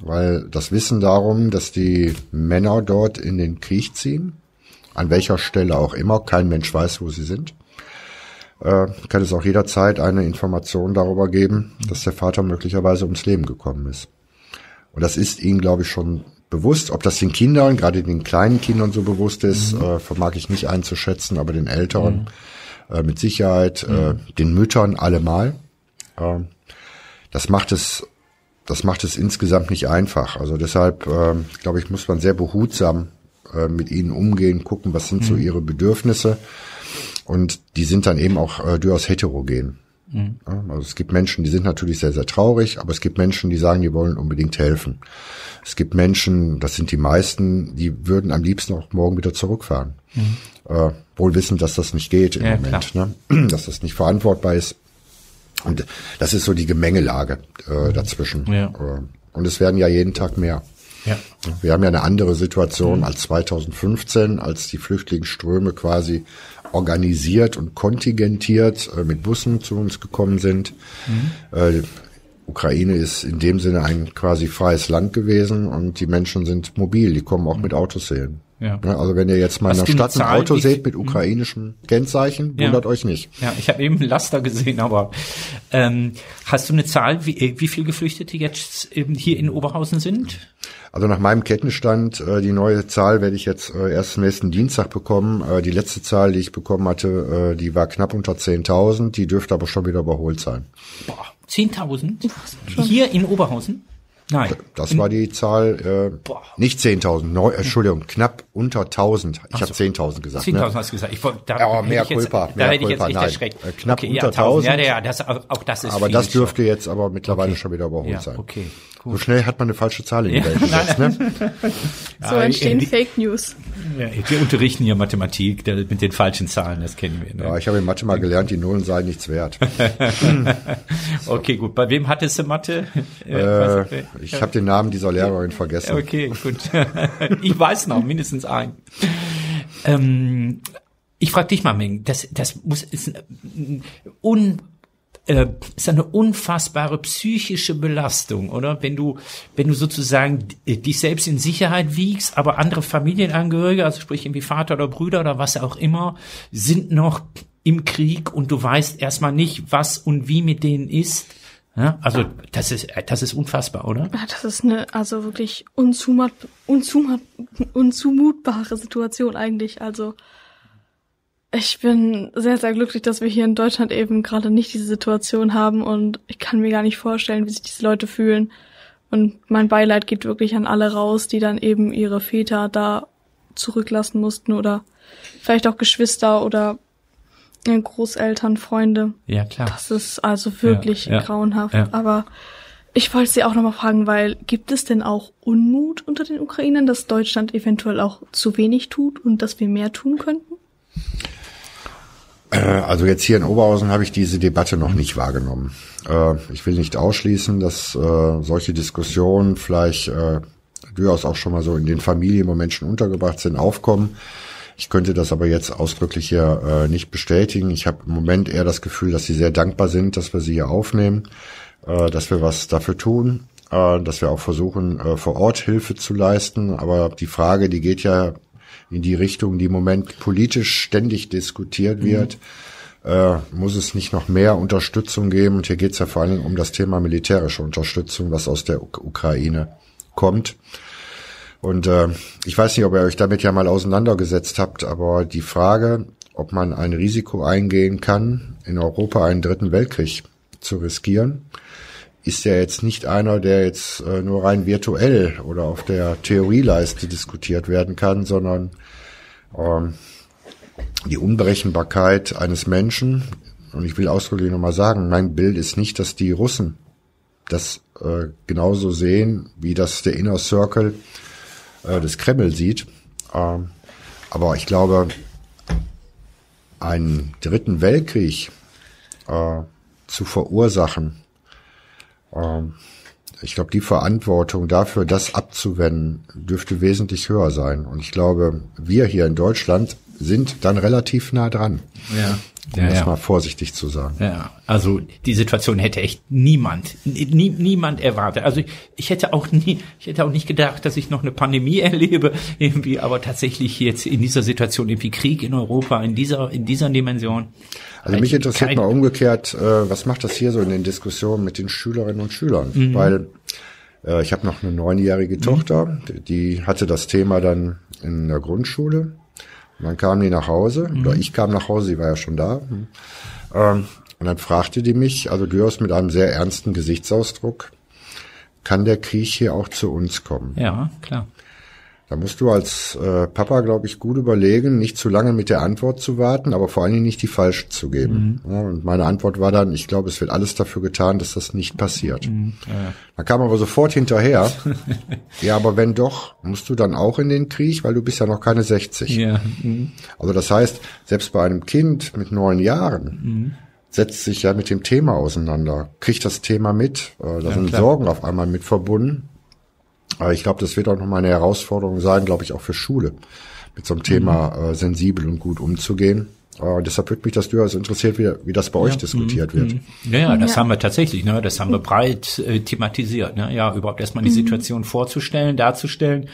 weil das Wissen darum, dass die Männer dort in den Krieg ziehen, an welcher Stelle auch immer, kein Mensch weiß, wo sie sind, äh, kann es auch jederzeit eine Information darüber geben, dass der Vater möglicherweise ums Leben gekommen ist. Und das ist ihnen, glaube ich, schon bewusst. Ob das den Kindern, gerade den kleinen Kindern so bewusst ist, mhm. äh, vermag ich nicht einzuschätzen, aber den Älteren mhm. äh, mit Sicherheit, äh, mhm. den Müttern allemal. Äh, das macht es, das macht es insgesamt nicht einfach. Also deshalb, äh, glaube ich, muss man sehr behutsam äh, mit ihnen umgehen, gucken, was sind mhm. so ihre Bedürfnisse. Und die sind dann eben auch äh, durchaus heterogen. Mhm. Ja, also es gibt Menschen, die sind natürlich sehr, sehr traurig, aber es gibt Menschen, die sagen, die wollen unbedingt helfen. Es gibt Menschen, das sind die meisten, die würden am liebsten auch morgen wieder zurückfahren. Mhm. Äh, wohl wissen, dass das nicht geht im ja, Moment, ne? dass das nicht verantwortbar ist. Und das ist so die Gemengelage äh, dazwischen. Ja. Äh, und es werden ja jeden Tag mehr. Ja. Wir haben ja eine andere Situation mhm. als 2015, als die Flüchtlingsströme quasi organisiert und kontingentiert äh, mit Bussen zu uns gekommen sind. Mhm. Äh, Ukraine ist in dem Sinne ein quasi freies Land gewesen und die Menschen sind mobil, die kommen auch mit Autos sehen. Ja. Also wenn ihr jetzt mal in der Stadt ein Auto seht mit hm? ukrainischem Kennzeichen, wundert ja. euch nicht. Ja, ich habe eben Laster gesehen, aber ähm, hast du eine Zahl, wie, äh, wie viel Geflüchtete jetzt eben hier in Oberhausen sind? Also nach meinem Kettenstand, äh, die neue Zahl werde ich jetzt äh, erst nächsten Dienstag bekommen. Äh, die letzte Zahl, die ich bekommen hatte, äh, die war knapp unter 10.000, die dürfte aber schon wieder überholt sein. Boah, 10.000? Hier in Oberhausen? Nein. Das war die Zahl, äh, nicht 10.000, Entschuldigung, knapp unter 1.000. Ich so. habe 10.000 gesagt. 10.000 ne? hast du gesagt. Ich, da ja, mehr Culpa. Jetzt, mehr da hätte ich jetzt echt erschreckt. Äh, knapp okay, unter ja, 1.000. Ja, ja, das, auch das ist Aber das dürfte jetzt aber mittlerweile okay. schon wieder überholt ja, sein. Okay. Gut. So schnell hat man eine falsche Zahl in die Welt gesetzt, ne? so entstehen Fake News. Ja, wir unterrichten hier Mathematik der, mit den falschen Zahlen, das kennen wir. Ne? Ja, ich habe in Mathe mal gelernt, die Nullen seien nichts wert. okay, gut. Bei wem hattest du Mathe? Äh, ich habe den Namen dieser Lehrerin vergessen. Okay, gut. ich weiß noch, mindestens ein. Ähm, ich frage dich mal, Ming, das, das muss ist ein un äh, ist eine unfassbare psychische Belastung, oder? Wenn du, wenn du sozusagen dich selbst in Sicherheit wiegst, aber andere Familienangehörige, also sprich irgendwie Vater oder Brüder oder was auch immer, sind noch im Krieg und du weißt erstmal nicht, was und wie mit denen ist. Ja, also das ist das ist unfassbar, oder? Ja, das ist eine also wirklich unzumut, unzumut, unzumutbare Situation eigentlich. Also ich bin sehr, sehr glücklich, dass wir hier in Deutschland eben gerade nicht diese Situation haben und ich kann mir gar nicht vorstellen, wie sich diese Leute fühlen. Und mein Beileid geht wirklich an alle raus, die dann eben ihre Väter da zurücklassen mussten oder vielleicht auch Geschwister oder Großeltern, Freunde. Ja, klar. Das ist also wirklich Ja, ja, grauenhaft. ja. Aber ich wollte Sie auch nochmal fragen, weil gibt es denn auch Unmut unter den Ukrainern, dass Deutschland eventuell auch zu wenig tut und dass wir mehr tun könnten? Äh, Also jetzt hier in Oberhausen habe ich diese Debatte noch nicht wahrgenommen. Äh, Ich will nicht ausschließen, dass äh, solche Diskussionen vielleicht durchaus auch schon mal so in den Familien, wo Menschen untergebracht sind, aufkommen. Ich könnte das aber jetzt ausdrücklich hier nicht bestätigen. Ich habe im Moment eher das Gefühl, dass sie sehr dankbar sind, dass wir sie hier aufnehmen, dass wir was dafür tun, dass wir auch versuchen, vor Ort Hilfe zu leisten. Aber die Frage, die geht ja in die Richtung, die im Moment politisch ständig diskutiert wird. Äh, muss es nicht noch mehr Unterstützung geben? Und hier geht es ja vor allen Dingen um das Thema militärische Unterstützung, was aus der Uk Ukraine kommt. Und äh, ich weiß nicht, ob ihr euch damit ja mal auseinandergesetzt habt, aber die Frage, ob man ein Risiko eingehen kann, in Europa einen dritten Weltkrieg zu riskieren, ist ja jetzt nicht einer, der jetzt äh, nur rein virtuell oder auf der Theorieleiste diskutiert werden kann, sondern ähm, die Unberechenbarkeit eines Menschen. Und ich will ausdrücklich nochmal sagen, mein Bild ist nicht, dass die Russen das äh, genauso sehen, wie das der Inner Circle äh, des Kreml sieht. Ähm, aber ich glaube, einen dritten Weltkrieg äh, zu verursachen, ähm, ich glaube, die Verantwortung dafür, das abzuwenden, dürfte wesentlich höher sein. Und ich glaube, wir hier in Deutschland sind dann relativ nah dran, Ja. um Ja, das ja. mal vorsichtig zu sagen. Ja, also die Situation hätte echt niemand, nie, niemand erwartet. Also ich, ich hätte auch nie, ich hätte auch nicht gedacht, dass ich noch eine Pandemie erlebe, irgendwie, aber tatsächlich jetzt in dieser Situation irgendwie Krieg in Europa, in dieser, in dieser Dimension. Also mich interessiert mal umgekehrt, äh, was macht das hier so in den Diskussionen mit den Schülerinnen und Schülern? Mhm. Weil äh, ich habe noch eine neunjährige Tochter, die, die hatte das Thema dann in der Grundschule. Dann kam die nach Hause, Mhm. oder ich kam nach Hause, sie war ja schon da. Ähm, und dann fragte die mich, also durchaus mit einem sehr ernsten Gesichtsausdruck, kann der Krieg hier auch zu uns kommen? Ja, klar. Da musst du als äh, Papa, glaube ich, gut überlegen, nicht zu lange mit der Antwort zu warten, aber vor allen Dingen nicht die falsche zu geben. Ja, und meine Antwort war dann, ich glaube, es wird alles dafür getan, dass das nicht passiert. Da kam aber sofort hinterher, ja, aber wenn doch, musst du dann auch in den Krieg, weil du bist ja noch keine 60. Ja, mhm. Also das heißt, selbst bei einem Kind mit neun Jahren setzt sich ja mit dem Thema auseinander, kriegt das Thema mit, äh, da sind klar. Sorgen auf einmal mit verbunden. Aber ich glaube, das wird auch nochmal eine Herausforderung sein, glaube ich, auch für Schule, mit so einem Thema äh, sensibel und gut umzugehen. Äh, deshalb würde mich das durchaus interessiert, wie, wie das bei euch diskutiert wird. Ja, ja, das Ja. haben wir tatsächlich, ne? Das haben wir breit äh, thematisiert, ne? Ja, überhaupt erstmal die Situation vorzustellen, darzustellen,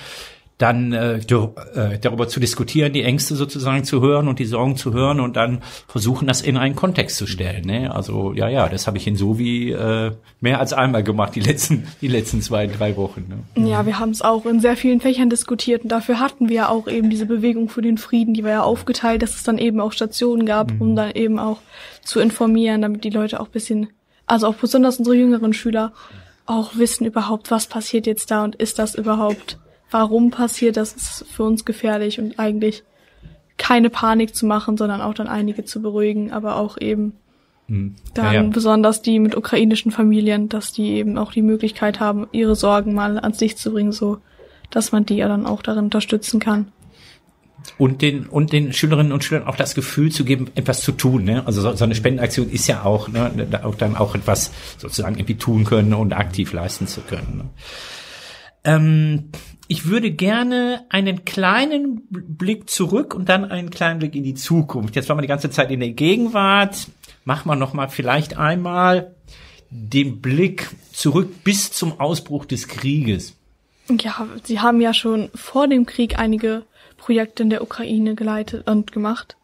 dann äh, äh, darüber zu diskutieren, die Ängste sozusagen zu hören und die Sorgen zu hören und dann versuchen, das in einen Kontext zu stellen. Ne? Also ja, ja, das habe ich in so wie äh, mehr als einmal gemacht die letzten die letzten zwei drei Wochen. Ne? Ja, wir haben es auch in sehr vielen Fächern diskutiert und dafür hatten wir ja auch eben diese Bewegung für den Frieden, die war ja aufgeteilt, dass es dann eben auch Stationen gab, um dann eben auch zu informieren, damit die Leute auch bisschen, also auch besonders unsere jüngeren Schüler auch wissen überhaupt, was passiert jetzt da und ist das überhaupt, warum passiert das, ist für uns gefährlich und eigentlich keine Panik zu machen, sondern auch dann einige zu beruhigen, aber auch eben dann Ja, ja. besonders die mit ukrainischen Familien, dass die eben auch die Möglichkeit haben, ihre Sorgen mal ans Licht zu bringen, so dass man die ja dann auch darin unterstützen kann. und den und den Schülerinnen und Schülern auch das Gefühl zu geben, etwas zu tun. Ne? Also so, so eine Spendenaktion ist ja auch, ne, auch dann auch etwas sozusagen irgendwie tun können und aktiv leisten zu können. Ne? Ähm, ich würde gerne einen kleinen Blick zurück und dann einen kleinen Blick in die Zukunft. Jetzt waren wir die ganze Zeit in der Gegenwart. Machen wir noch mal vielleicht einmal den Blick zurück bis zum Ausbruch des Krieges. Ja, sie haben ja schon vor dem Krieg einige Projekte in der Ukraine geleitet und gemacht.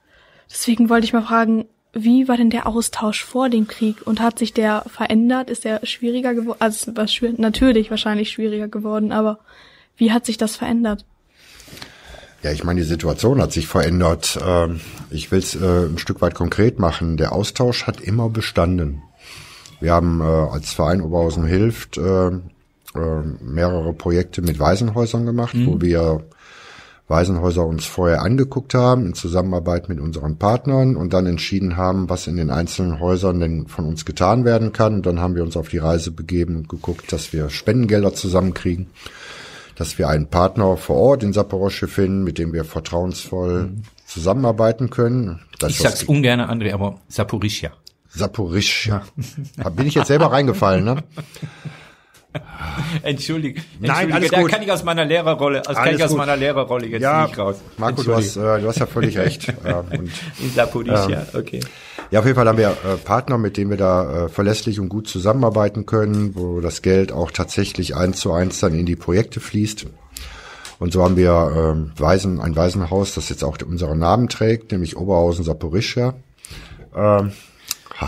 Deswegen wollte ich mal fragen, wie war denn der Austausch vor dem Krieg und hat sich der verändert? Ist der schwieriger geworden? Also natürlich wahrscheinlich schwieriger geworden, aber wie hat sich das verändert? Ja, ich meine, die Situation hat sich verändert. Ähm, Ich will es äh, ein Stück weit konkret machen. Der Austausch hat immer bestanden. Wir haben äh, als Verein Oberhausen hilft äh, mehrere Projekte mit Waisenhäusern gemacht, wo wir Waisenhäuser uns vorher angeguckt haben, in Zusammenarbeit mit unseren Partnern und dann entschieden haben, was in den einzelnen Häusern denn von uns getan werden kann. Und dann haben wir uns auf die Reise begeben und geguckt, dass wir Spendengelder zusammenkriegen, dass wir einen Partner vor Ort in Saporosche finden, mit dem wir vertrauensvoll mhm. zusammenarbeiten können. Das ich sag's ungern, André, aber Saporischia. Saporischia. Da bin ich jetzt selber reingefallen, ne? Entschuldige. Nein, alles da gut. kann ich aus meiner Lehrerrolle, das kann ich aus gut. meiner Lehrerrolle jetzt ja, nicht raus. Marco, du hast, äh, du hast ja völlig recht. ja, und, In Saporisch, ähm, ja, okay. Ja, auf jeden Fall haben wir äh, Partner, mit denen wir da äh, verlässlich und gut zusammenarbeiten können, wo das Geld auch tatsächlich eins zu eins dann in die Projekte fließt. Und so haben wir ähm, Waisen, ein Waisenhaus, das jetzt auch unseren Namen trägt, nämlich Oberhausen Saporischia. Ähm,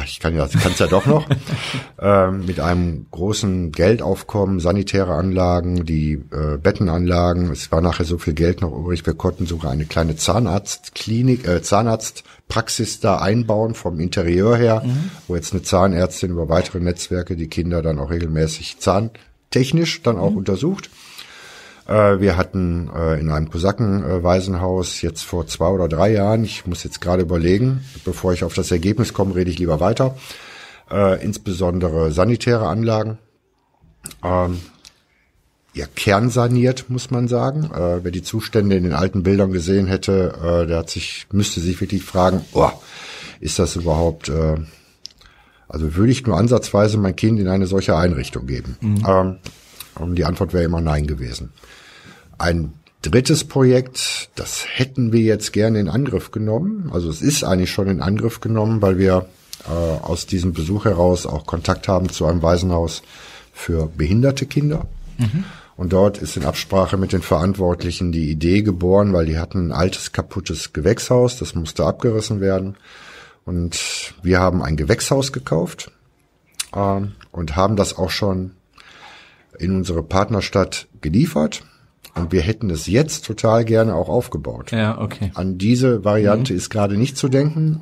ich kann ja, kann's ja doch noch, ähm, mit einem großen Geldaufkommen, sanitäre Anlagen, die äh, Bettenanlagen. Es war nachher so viel Geld noch übrig. Wir konnten sogar eine kleine Zahnarztklinik, äh, Zahnarztpraxis da einbauen vom Interieur her, mhm. wo jetzt eine Zahnärztin über weitere Netzwerke die Kinder dann auch regelmäßig zahntechnisch dann auch mhm. untersucht. Äh, wir hatten äh, in einem Kosakenwaisenhaus jetzt vor zwei oder drei Jahren, ich muss jetzt gerade überlegen, bevor ich auf das Ergebnis komme, rede ich lieber weiter, äh, insbesondere sanitäre Anlagen. Ähm, ja, kernsaniert, muss man sagen. Äh, wer die Zustände in den alten Bildern gesehen hätte, äh, der hat sich, müsste sich wirklich fragen, oh, ist das überhaupt, äh, also würde ich nur ansatzweise mein Kind in eine solche Einrichtung geben? Mhm. Ähm, und die Antwort wäre immer nein gewesen. Ein drittes Projekt, das hätten wir jetzt gerne in Angriff genommen. Also es ist eigentlich schon in Angriff genommen, weil wir äh, aus diesem Besuch heraus auch Kontakt haben zu einem Waisenhaus für behinderte Kinder. Mhm. Und dort ist in Absprache mit den Verantwortlichen die Idee geboren, weil die hatten ein altes, kaputtes Gewächshaus, das musste abgerissen werden. Und wir haben ein Gewächshaus gekauft äh, und haben das auch schon in unsere Partnerstadt geliefert. Und wir hätten es jetzt total gerne auch aufgebaut. Ja, okay. An diese Variante mhm. ist gerade nicht zu denken.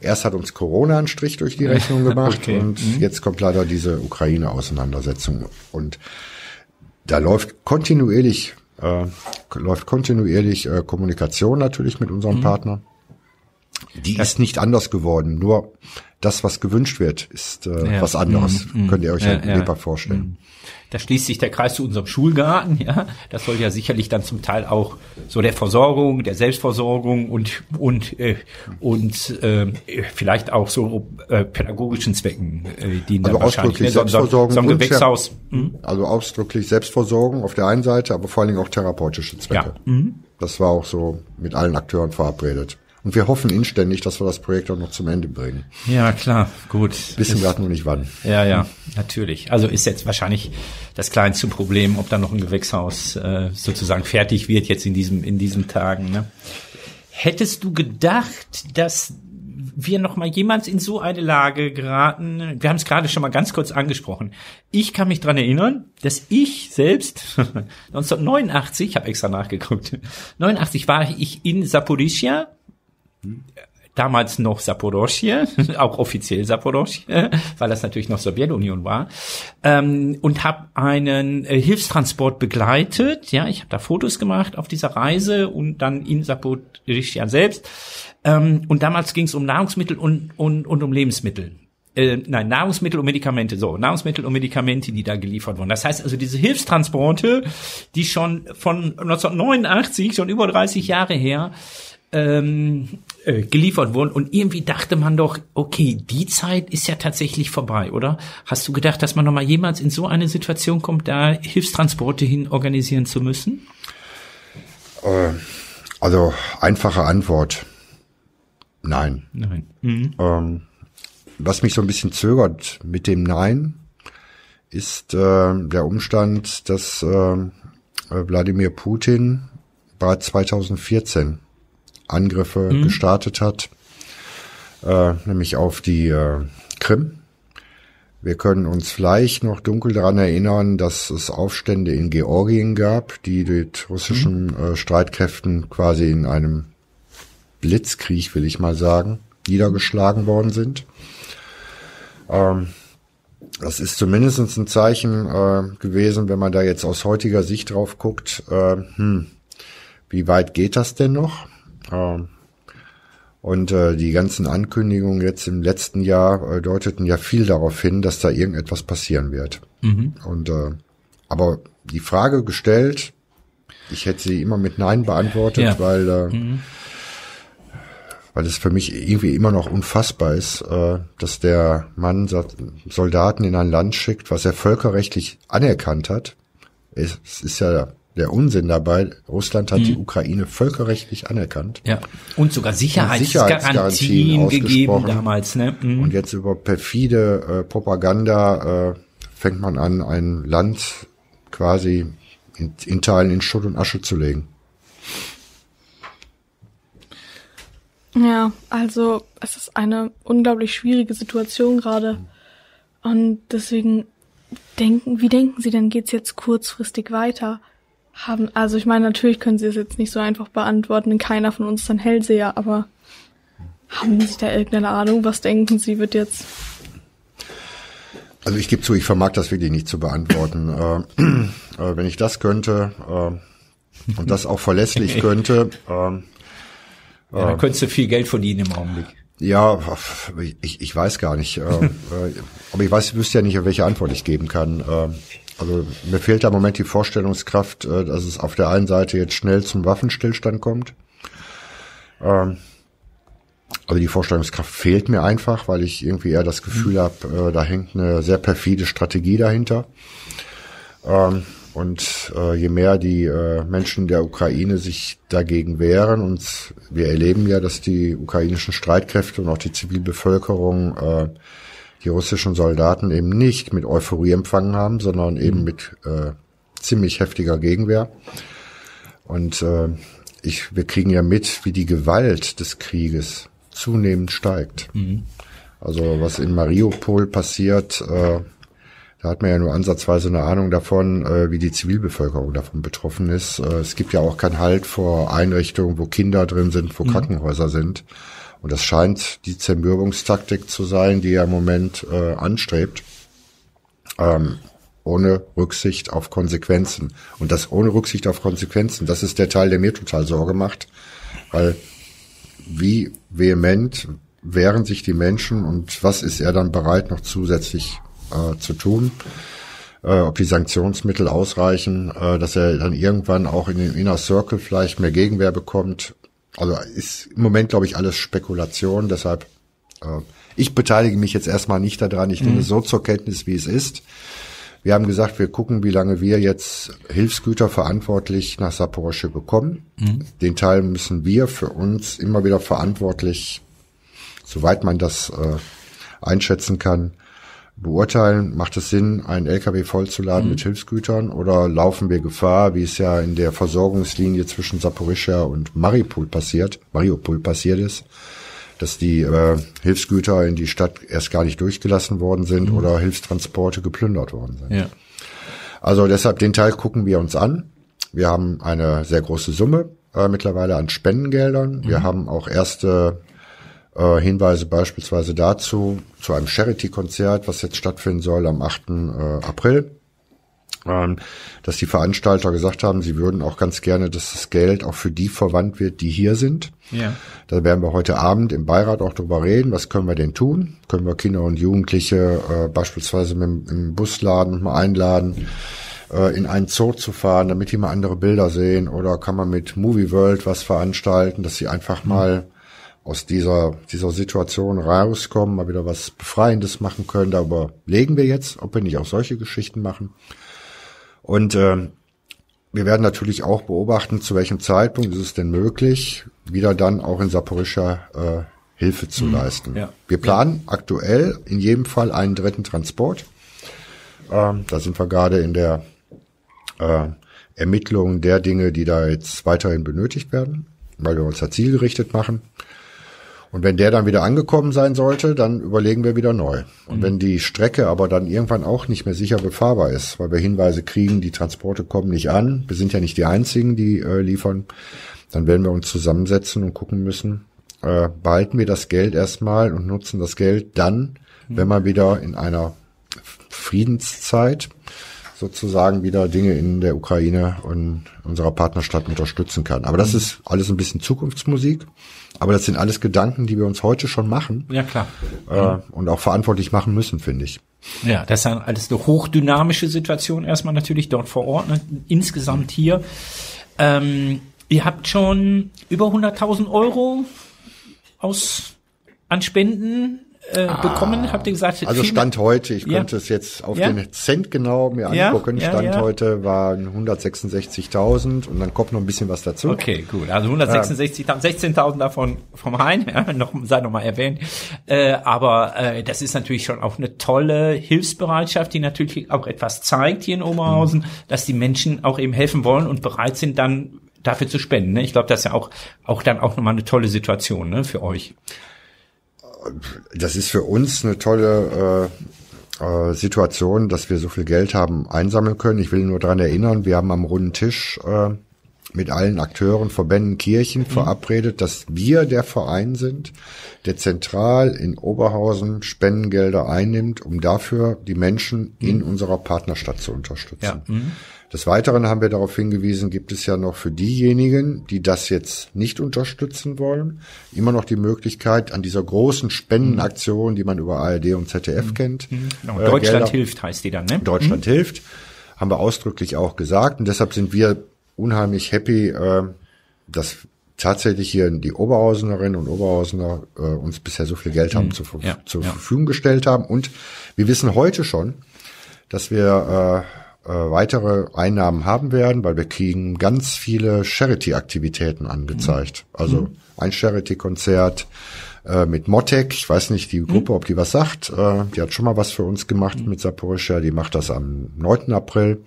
Erst hat uns Corona einen Strich durch die Rechnung gemacht okay. und mhm. jetzt kommt leider diese Ukraine-Auseinandersetzung. Und da läuft kontinuierlich, äh, läuft kontinuierlich äh, Kommunikation natürlich mit unserem mhm. Partner. Die das ist nicht anders geworden. Nur das, was gewünscht wird, ist äh, ja. was anderes. Mhm. Könnt ihr euch ja, ja, ja. vorstellen. Mhm. Da schließt sich der Kreis zu unserem Schulgarten, ja. Das soll ja sicherlich dann zum Teil auch so der Versorgung, der Selbstversorgung und und äh, und äh, vielleicht auch so äh, pädagogischen Zwecken äh, dienen also ausdrücklich ne? Selbstversorgung so, so ein Gewächshaus. Mhm. Also ausdrücklich Selbstversorgung auf der einen Seite, aber vor allen Dingen auch therapeutische Zwecke. Ja. Mhm. Das war auch so mit allen Akteuren verabredet. Und wir hoffen inständig, dass wir das Projekt auch noch zum Ende bringen. Ja, klar, gut. Wissen gerade nur nicht wann. Ja, ja, natürlich. Also ist jetzt wahrscheinlich das kleinste Problem, ob da noch ein Gewächshaus äh, sozusagen fertig wird jetzt in diesem in diesen Tagen. Ne? Hättest du gedacht, dass wir noch mal jemals in so eine Lage geraten. Wir haben es gerade schon mal ganz kurz angesprochen. Ich kann mich dran erinnern, dass ich selbst 1989, ich habe extra nachgeguckt, 89 war ich in Saporischia damals noch Saporoschje, auch offiziell Saporoschje, weil das natürlich noch Sowjetunion war, ähm, und habe einen äh, Hilfstransport begleitet. Ja, ich habe da Fotos gemacht auf dieser Reise und dann in Saporoschje selbst. Ähm, und damals ging es um Nahrungsmittel und, und, und um Lebensmittel. Äh, nein, Nahrungsmittel und Medikamente, so, Nahrungsmittel und Medikamente, die da geliefert wurden. Das heißt also, diese Hilfstransporte, die schon von 1989, schon über 30 Jahre her, ähm, äh, geliefert wurden. Und irgendwie dachte man doch, okay, die Zeit ist ja tatsächlich vorbei, oder? Hast du gedacht, dass man noch mal jemals in so eine Situation kommt, da Hilfstransporte hin organisieren zu müssen? Äh, also einfache Antwort. Nein. Nein. Mhm. Ähm, was mich so ein bisschen zögert mit dem Nein, ist äh, der Umstand, dass äh, Wladimir Putin bereits 2014 Angriffe mhm. gestartet hat, äh, nämlich auf die äh, Krim. Wir können uns vielleicht noch dunkel daran erinnern, dass es Aufstände in Georgien gab, die mit russischen mhm. äh, Streitkräften quasi in einem Blitzkrieg, will ich mal sagen, niedergeschlagen worden sind. Ähm, das ist zumindest ein Zeichen äh, gewesen, wenn man da jetzt aus heutiger Sicht drauf guckt, äh, hm, wie weit geht das denn noch? Und äh, die ganzen Ankündigungen jetzt im letzten Jahr äh, deuteten ja viel darauf hin, dass da irgendetwas passieren wird. Mhm. Und äh, aber die Frage gestellt, ich hätte sie immer mit Nein beantwortet, ja. weil äh, mhm. weil es für mich irgendwie immer noch unfassbar ist, äh, dass der Mann Soldaten in ein Land schickt, was er völkerrechtlich anerkannt hat. Es ist ja der Unsinn dabei. Russland hat mhm. die Ukraine völkerrechtlich anerkannt. Ja. Und sogar Sicherheitsgarantien, gegeben damals. Ne? Mhm. Und jetzt über perfide äh, Propaganda äh, fängt man an, ein Land quasi in, in Teilen in Schutt und Asche zu legen. Ja, also es ist eine unglaublich schwierige Situation gerade. Und deswegen denken, wie denken Sie denn, geht's jetzt kurzfristig weiter? Haben, also ich meine, natürlich können Sie es jetzt nicht so einfach beantworten, denn keiner von uns ist ein Hellseher, aber haben Sie da irgendeine Ahnung? Was denken Sie, wird jetzt also ich gebe zu, ich vermag das wirklich nicht zu beantworten. Äh, äh, wenn ich das könnte äh, und das auch verlässlich könnte. Äh, ja, dann könntest du viel Geld verdienen im Augenblick. Ja, ich, ich weiß gar nicht. Äh, äh, aber ich weiß, ich wüsste ja nicht, welche Antwort ich geben kann. Also mir fehlt da im Moment die Vorstellungskraft, äh, dass es auf der einen Seite jetzt schnell zum Waffenstillstand kommt. Ähm, also die Vorstellungskraft fehlt mir einfach, weil ich irgendwie eher das Gefühl mhm. habe, äh, da hängt eine sehr perfide Strategie dahinter. Ähm, und äh, je mehr die äh, Menschen der Ukraine sich dagegen wehren, und wir erleben ja, dass die ukrainischen Streitkräfte und auch die Zivilbevölkerung die russischen Soldaten eben nicht mit Euphorie empfangen haben, sondern eben mhm. mit äh, ziemlich heftiger Gegenwehr. Und äh, ich, wir kriegen ja mit, wie die Gewalt des Krieges zunehmend steigt. Mhm. Also was in Mariupol passiert, äh, da hat man ja nur ansatzweise eine Ahnung davon, äh, wie die Zivilbevölkerung davon betroffen ist. Äh, es gibt ja auch keinen Halt vor Einrichtungen, wo Kinder drin sind, wo mhm. Krankenhäuser sind. Und das scheint die Zermürbungstaktik zu sein, die er im Moment äh, anstrebt, ähm, ohne Rücksicht auf Konsequenzen. Und das ohne Rücksicht auf Konsequenzen, das ist der Teil, der mir total Sorge macht, weil wie vehement wehren sich die Menschen und was ist er dann bereit noch zusätzlich äh, zu tun? Äh, ob die Sanktionsmittel ausreichen, äh, dass er dann irgendwann auch in den Inner Circle vielleicht mehr Gegenwehr bekommt. Also ist im Moment, glaube ich, alles Spekulation. Deshalb, äh, ich beteilige mich jetzt erstmal nicht daran. Ich nehme mhm. so zur Kenntnis, wie es ist. Wir haben gesagt, wir gucken, wie lange wir jetzt Hilfsgüter verantwortlich nach Saporosche bekommen. Mhm. Den Teil müssen wir für uns immer wieder verantwortlich, soweit man das äh, einschätzen kann, beurteilen. Macht es Sinn, einen LKW vollzuladen mhm. mit Hilfsgütern oder laufen wir Gefahr, wie es ja in der Versorgungslinie zwischen Saporischia und Mariupol passiert, Mariupol passiert ist, dass die äh, Hilfsgüter in die Stadt erst gar nicht durchgelassen worden sind mhm. oder Hilfstransporte geplündert worden sind. Ja. Also deshalb den Teil gucken wir uns an. Wir haben eine sehr große Summe äh, mittlerweile an Spendengeldern. Mhm. Wir haben auch erste äh, Hinweise beispielsweise dazu, zu einem Charity-Konzert, was jetzt stattfinden soll am 8. Äh, April ähm, dass die Veranstalter gesagt haben, sie würden auch ganz gerne, dass das Geld auch für die verwandt wird, die hier sind. Ja. Da werden wir heute Abend im Beirat auch drüber reden. Was können wir denn tun? Können wir Kinder und Jugendliche äh, beispielsweise mit, im Busladen mal einladen, äh, in einen Zoo zu fahren, damit die mal andere Bilder sehen? Oder kann man mit Movie World was veranstalten, dass sie einfach mal aus dieser, dieser Situation rauskommen, mal wieder was Befreiendes machen können. Darüber legen wir jetzt, ob wir nicht auch solche Geschichten machen. Und äh, wir werden natürlich auch beobachten, zu welchem Zeitpunkt ist es denn möglich, wieder dann auch in Saporischa äh, Hilfe zu mhm, leisten. Ja. Wir planen ja. aktuell in jedem Fall einen dritten Transport. Ähm, da sind wir gerade in der äh, Ermittlung der Dinge, die da jetzt weiterhin benötigt werden, weil wir uns da zielgerichtet machen. Und wenn der dann wieder angekommen sein sollte, dann überlegen wir wieder neu. Und mhm. wenn die Strecke aber dann irgendwann auch nicht mehr sicher befahrbar ist, weil wir Hinweise kriegen, die Transporte kommen nicht an, wir sind ja nicht die einzigen, die äh, liefern, dann werden wir uns zusammensetzen und gucken müssen, äh, behalten wir das Geld erstmal und nutzen das Geld dann, mhm. wenn man wieder in einer Friedenszeit sozusagen wieder Dinge in der Ukraine und unserer Partnerstadt unterstützen kann. Aber das mhm. ist alles ein bisschen Zukunftsmusik. Aber das sind alles Gedanken, die wir uns heute schon machen. Ja, klar. Äh, und auch verantwortlich machen müssen, finde ich. Ja, das ist alles eine hochdynamische Situation erstmal natürlich dort vor Ort, ne? insgesamt hier. Ähm, ihr habt schon über 100.000 Euro aus an Spenden äh, ah, bekommen, habt ihr gesagt? Also Stand heute, ich ja. könnte es jetzt auf ja. den Cent genau mir angucken. Ja, Stand heute waren 166.000 und dann kommt noch ein bisschen was dazu. Okay, gut. Also 166.000, 16.000 davon vom Hein, ja, noch, sei noch mal erwähnt. Äh, aber äh, das ist natürlich schon auch eine tolle Hilfsbereitschaft, die natürlich auch etwas zeigt hier in Oberhausen, mhm. dass die Menschen auch eben helfen wollen und bereit sind, dann dafür zu spenden. Ne? Ich glaube, das ist ja auch, auch dann auch nochmal eine tolle Situation ne, für euch das ist für uns eine tolle äh, äh, Situation, dass wir so viel Geld haben einsammeln können. Ich will nur dran erinnern, wir haben am runden Tisch äh, mit allen Akteuren, Verbänden, Kirchen mhm. verabredet, dass wir der Verein sind, der zentral in Oberhausen Spendengelder einnimmt, um dafür die Menschen mhm. in unserer Partnerstadt zu unterstützen. Ja. Mhm. Des Weiteren haben wir darauf hingewiesen, gibt es ja noch für diejenigen, die das jetzt nicht unterstützen wollen, immer noch die Möglichkeit an dieser großen Spendenaktion, die man über ARD und ZDF mhm. kennt. Mhm. Genau. Äh, Deutschland Gelder, hilft heißt die dann, ne? Deutschland mhm. hilft, haben wir ausdrücklich auch gesagt. Und deshalb sind wir unheimlich happy, äh, dass tatsächlich hier die Oberhausenerinnen und Oberhausener äh, uns bisher so viel Geld haben mhm. zur, ja, zur ja. Verfügung gestellt haben. Und wir wissen heute schon, dass wir äh, äh, weitere Einnahmen haben werden, weil wir kriegen ganz viele Charity-Aktivitäten angezeigt. Mhm. Also ein Charity-Konzert äh, mit Motek, ich weiß nicht die Gruppe, mhm. ob die was sagt, äh, die hat schon mal was für uns gemacht mhm. mit Saporischa, die macht das am 9. April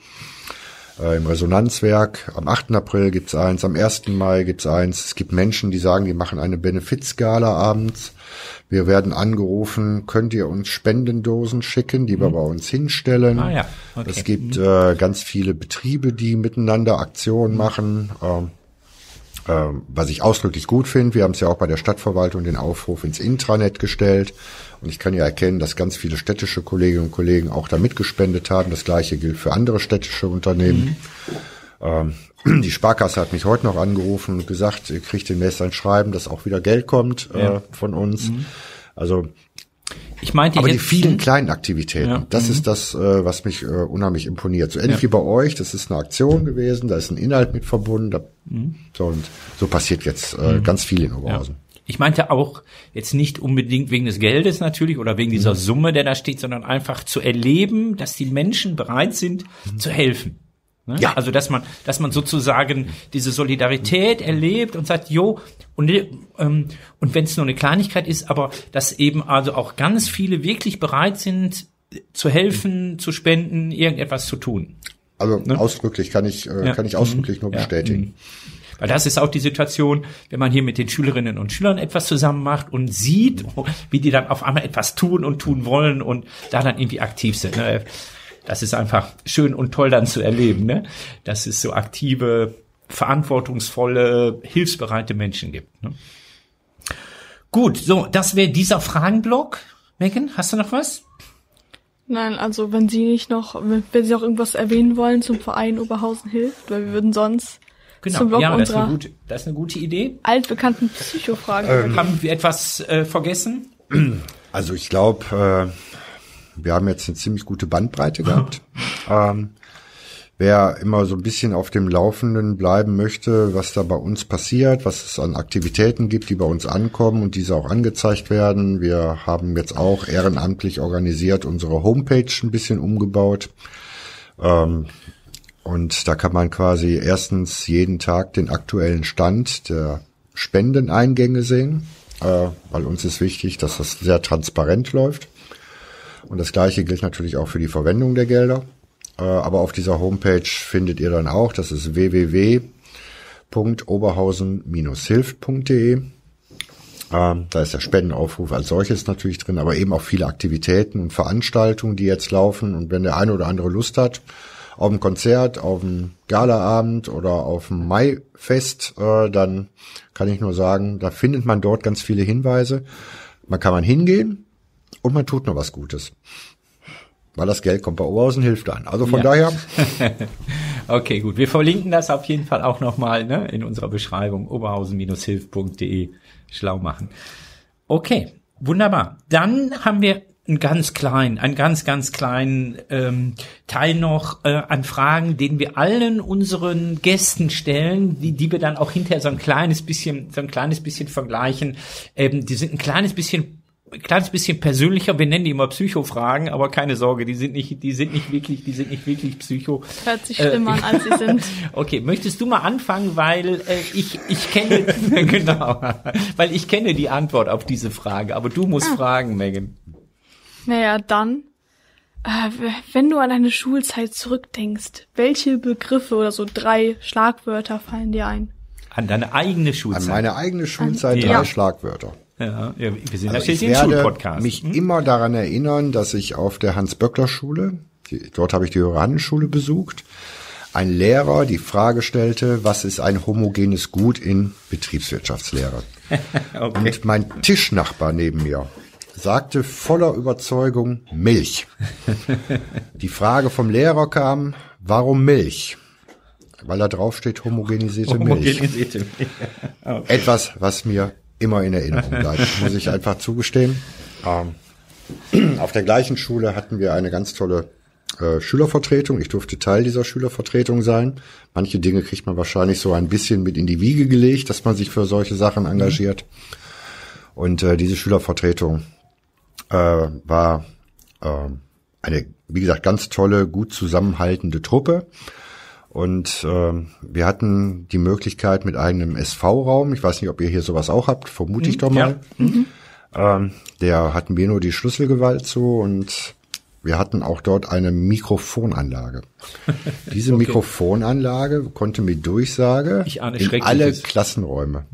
äh, im Resonanzwerk. Am 8. April gibt's eins, am 1. Mai gibt's eins. Es gibt Menschen, die sagen, die machen eine Benefizgala abends. Wir werden angerufen, könnt ihr uns Spendendosen schicken, die wir mhm. bei uns hinstellen. Ah, ja. okay. Es gibt mhm. äh, ganz viele Betriebe, die miteinander Aktionen machen. Ähm, äh, was ich ausdrücklich gut finde, wir haben es ja auch bei der Stadtverwaltung den Aufruf ins Intranet gestellt. Und ich kann ja erkennen, dass ganz viele städtische Kolleginnen und Kollegen auch da mitgespendet haben. Das gleiche gilt für andere städtische Unternehmen. Mhm. Ähm, die Sparkasse hat mich heute noch angerufen und gesagt, ihr kriegt demnächst ein Schreiben, dass auch wieder Geld kommt äh, ja. von uns. Mhm. Also ich meinte aber die vielen kleinen Aktivitäten, ja. das mhm. ist das, äh, was mich äh, unheimlich imponiert. So ähnlich ja. wie bei euch, das ist eine Aktion gewesen, da ist ein Inhalt mit verbunden. Da, mhm. so, und so passiert jetzt äh, mhm. ganz viel in Oberhausen. Ja. Ich meinte auch jetzt nicht unbedingt wegen des Geldes natürlich oder wegen dieser mhm. Summe, der da steht, sondern einfach zu erleben, dass die Menschen bereit sind mhm. zu helfen. Ne? Ja. Also dass man, dass man sozusagen diese Solidarität erlebt und sagt, jo, und, ähm, und wenn es nur eine Kleinigkeit ist, aber dass eben also auch ganz viele wirklich bereit sind, zu helfen, zu spenden, irgendetwas zu tun. Also ne? ausdrücklich kann ich, äh, ja. kann ich ausdrücklich nur bestätigen. Mhm. Weil das ist auch die Situation, wenn man hier mit den Schülerinnen und Schülern etwas zusammen macht und sieht, wie die dann auf einmal etwas tun und tun wollen und da dann irgendwie aktiv sind. Ne? Das ist einfach schön und toll dann zu erleben, ne? dass es so aktive, verantwortungsvolle, hilfsbereite Menschen gibt. Ne? Gut, so, das wäre dieser Fragenblock. Megan, hast du noch was? Nein, also wenn Sie nicht noch, wenn Sie auch irgendwas erwähnen wollen zum Verein Oberhausen hilft, weil wir würden sonst genau. zum Blog ja, das ist, eine gute, das ist eine gute Idee. Altbekannten Psychofragen. Ähm, haben wir etwas äh, vergessen? Also ich glaube, äh, wir haben jetzt eine ziemlich gute Bandbreite gehabt. ähm, wer immer so ein bisschen auf dem Laufenden bleiben möchte, was da bei uns passiert, was es an Aktivitäten gibt, die bei uns ankommen und diese auch angezeigt werden. Wir haben jetzt auch ehrenamtlich organisiert unsere Homepage ein bisschen umgebaut. Ähm, und da kann man quasi erstens jeden Tag den aktuellen Stand der Spendeneingänge sehen, äh, weil uns ist wichtig, dass das sehr transparent läuft. Und das gleiche gilt natürlich auch für die Verwendung der Gelder. Äh, aber auf dieser Homepage findet ihr dann auch, das ist www.oberhausen-hilft.de. Ähm, da ist der Spendenaufruf als solches natürlich drin, aber eben auch viele Aktivitäten und Veranstaltungen, die jetzt laufen. Und wenn der eine oder andere Lust hat, auf ein Konzert, auf ein Galaabend oder auf ein Maifest, äh, dann kann ich nur sagen, da findet man dort ganz viele Hinweise. Man kann man hingehen, und man tut noch was Gutes. weil das Geld kommt bei Oberhausen hilft an. Also von Ja. daher, Okay, gut. Wir verlinken das auf jeden Fall auch nochmal ne, in unserer Beschreibung oberhausen-hilf.de schlau machen. Okay, wunderbar. Dann haben wir einen ganz kleinen, einen ganz, ganz kleinen ähm, Teil noch äh, an Fragen, den wir allen unseren Gästen stellen, die, die wir dann auch hinterher so ein kleines bisschen, so ein kleines bisschen vergleichen. Ähm, die sind ein kleines bisschen kleines bisschen persönlicher. Wir nennen die immer Psychofragen, aber keine Sorge, die sind nicht, die sind nicht wirklich, die sind nicht wirklich Psycho. Hört sich schlimmer an, als sie sind. Okay, möchtest du mal anfangen, weil äh, ich ich kenne genau, weil ich kenne die Antwort auf diese Frage, aber du musst fragen, Megan. Naja, dann, äh, wenn du an deine Schulzeit zurückdenkst, welche Begriffe oder so drei Schlagwörter fallen dir ein? An deine eigene an Schulzeit. meine eigene Schulzeit Ja. drei Schlagwörter. Ja, ja, wir sind Also natürlich ich werde Schulpodcast. mich immer daran erinnern, dass ich auf der Hans-Böckler-Schule, dort habe ich die höhere Handelsschule besucht, ein Lehrer die Frage stellte, was ist ein homogenes Gut in Betriebswirtschaftslehre? okay. Und mein Tischnachbar neben mir sagte voller Überzeugung Milch. Die Frage vom Lehrer kam, warum Milch? Weil da drauf steht homogenisierte Milch. Homogenisierte. Etwas, was mir immer in Erinnerung bleibt, muss ich einfach zugestehen. Ähm, auf der gleichen Schule hatten wir eine ganz tolle äh, Schülervertretung. Ich durfte Teil dieser Schülervertretung sein. Manche Dinge kriegt man wahrscheinlich so ein bisschen mit in die Wiege gelegt, dass man sich für solche Sachen engagiert. Und äh, diese Schülervertretung äh, war äh, eine, wie gesagt, ganz tolle, gut zusammenhaltende Truppe. Und ähm, wir hatten die Möglichkeit mit einem SV-Raum, ich weiß nicht, ob ihr hier sowas auch habt, vermute ich doch mal. Ähm, der hatten wir nur die Schlüsselgewalt zu und wir hatten auch dort eine Mikrofonanlage. Diese Mikrofonanlage konnte mit Durchsage in alle. Klassenräume.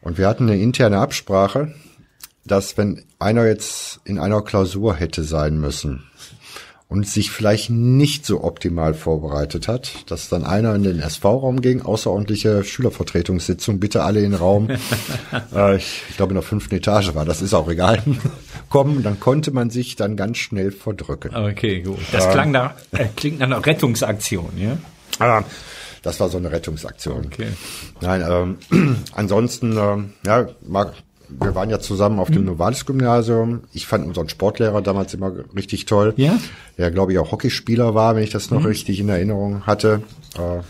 Und wir hatten eine interne Absprache, dass wenn einer jetzt in einer Klausur hätte sein müssen und sich vielleicht nicht so optimal vorbereitet hat, dass dann einer in den SV-Raum ging, außerordentliche Schülervertretungssitzung, bitte alle in den Raum, äh, ich, ich glaube in der fünften Etage war, das ist auch egal, kommen, dann konnte man sich dann ganz schnell verdrücken. Okay, gut. Das klang da, äh, klingt nach einer Rettungsaktion, ja? Ah, Das war so eine Rettungsaktion. Okay. Nein, ähm, ansonsten, ähm, ja, mag, wir waren ja zusammen auf dem Novalis-Gymnasium. Ich fand unseren Sportlehrer damals immer richtig toll. Ja? Der, glaube ich, auch Hockeyspieler war, wenn ich das noch richtig in Erinnerung hatte. Äh,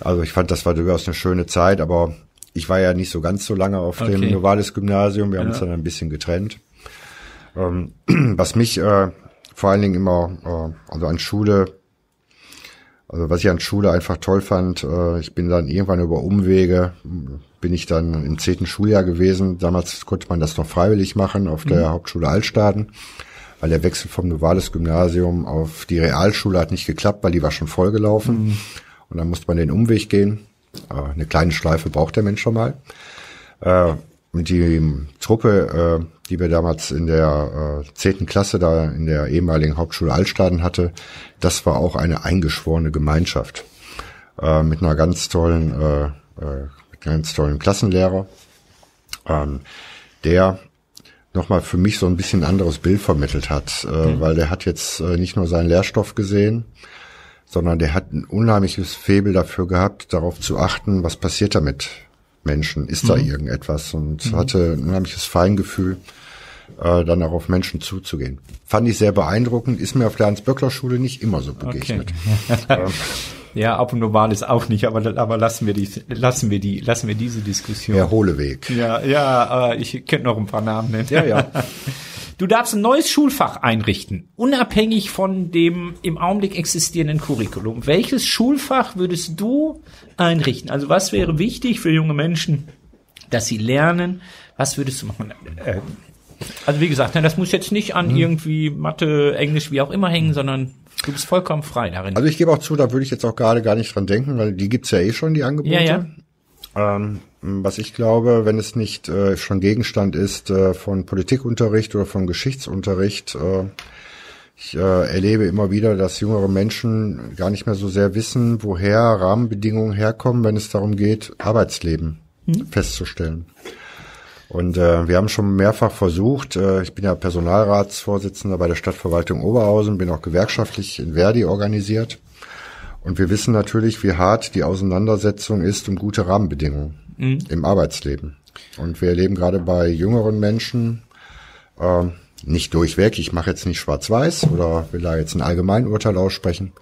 also ich fand, das war durchaus eine schöne Zeit, aber ich war ja nicht so ganz so lange auf dem Okay. Novalis-Gymnasium. Wir haben uns dann ein bisschen getrennt. Ähm, was mich äh, vor allen Dingen immer, äh, also an Schule also was ich an Schule einfach toll fand, äh, ich bin dann irgendwann über Umwege, bin ich dann im zehnten Schuljahr gewesen. Damals konnte man das noch freiwillig machen auf der Hauptschule Altstaden, weil der Wechsel vom Novales-Gymnasium auf die Realschule hat nicht geklappt, weil die war schon vollgelaufen. Und dann musste man den Umweg gehen. Äh, eine kleine Schleife braucht der Mensch schon mal. Äh, und die Truppe, äh, die wir damals in der äh, zehnten Klasse da in der ehemaligen Hauptschule Altstaden hatte, das war auch eine eingeschworene Gemeinschaft äh, mit einer ganz tollen, äh, äh, mit einem ganz tollen Klassenlehrer, ähm, der nochmal für mich so ein bisschen ein anderes Bild vermittelt hat, äh, weil der hat jetzt äh, nicht nur seinen Lehrstoff gesehen, sondern der hat ein unheimliches Faible dafür gehabt, darauf zu achten, was passiert da mit Menschen, ist da irgendetwas und hatte ein unheimliches Feingefühl, äh, dann auch auf Menschen zuzugehen. Fand ich sehr beeindruckend, ist mir auf der Hans-Böckler-Schule nicht immer so begegnet. Ja, ab und normal ist auch nicht, aber, aber lassen wir die, lassen wir die, lassen wir diese Diskussion. Der Hohleweg. Ja, ja, äh, ich könnte noch ein paar Namen nennen. Ja, ja. Du darfst ein neues Schulfach einrichten, unabhängig von dem im Augenblick existierenden Curriculum. Welches Schulfach würdest du einrichten? Also was wäre wichtig für junge Menschen, dass sie lernen? Was würdest du machen? Äh, also wie gesagt, ne, das muss jetzt nicht Mhm. an irgendwie Mathe, Englisch, wie auch immer hängen, sondern du bist vollkommen frei darin. Also ich gebe auch zu, da würde ich jetzt auch gerade gar nicht dran denken, weil die gibt's ja eh schon, die Angebote. ja, ja. Ähm, was ich glaube, wenn es nicht äh, schon Gegenstand ist äh, von Politikunterricht oder von Geschichtsunterricht, äh, ich äh, erlebe immer wieder, dass jüngere Menschen gar nicht mehr so sehr wissen, woher Rahmenbedingungen herkommen, wenn es darum geht, Arbeitsleben festzustellen. Und äh, wir haben schon mehrfach versucht, äh, ich bin ja Personalratsvorsitzender bei der Stadtverwaltung Oberhausen, bin auch gewerkschaftlich in Verdi organisiert. Und wir wissen natürlich, wie hart die Auseinandersetzung ist um gute Rahmenbedingungen mhm. im Arbeitsleben. Und wir erleben gerade bei jüngeren Menschen, äh, nicht durchweg, ich mache jetzt nicht schwarz-weiß oder will da jetzt ein Allgemeinurteil aussprechen.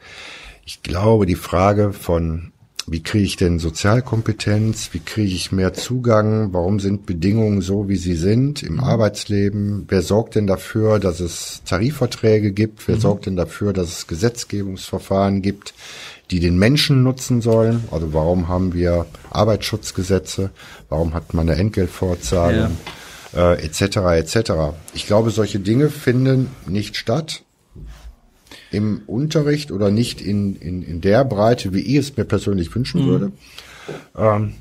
Ich glaube, die Frage von wie kriege ich denn Sozialkompetenz, wie kriege ich mehr Zugang, warum sind Bedingungen so, wie sie sind im mhm. Arbeitsleben, wer sorgt denn dafür, dass es Tarifverträge gibt, wer mhm. sorgt denn dafür, dass es Gesetzgebungsverfahren gibt, die den Menschen nutzen sollen, also warum haben wir Arbeitsschutzgesetze, warum hat man eine Entgeltfortzahlung, ja. äh, etc. etc. Ich glaube, solche Dinge finden nicht statt im Unterricht oder nicht in, in, in der Breite, wie ich es mir persönlich wünschen mhm. würde. Ähm,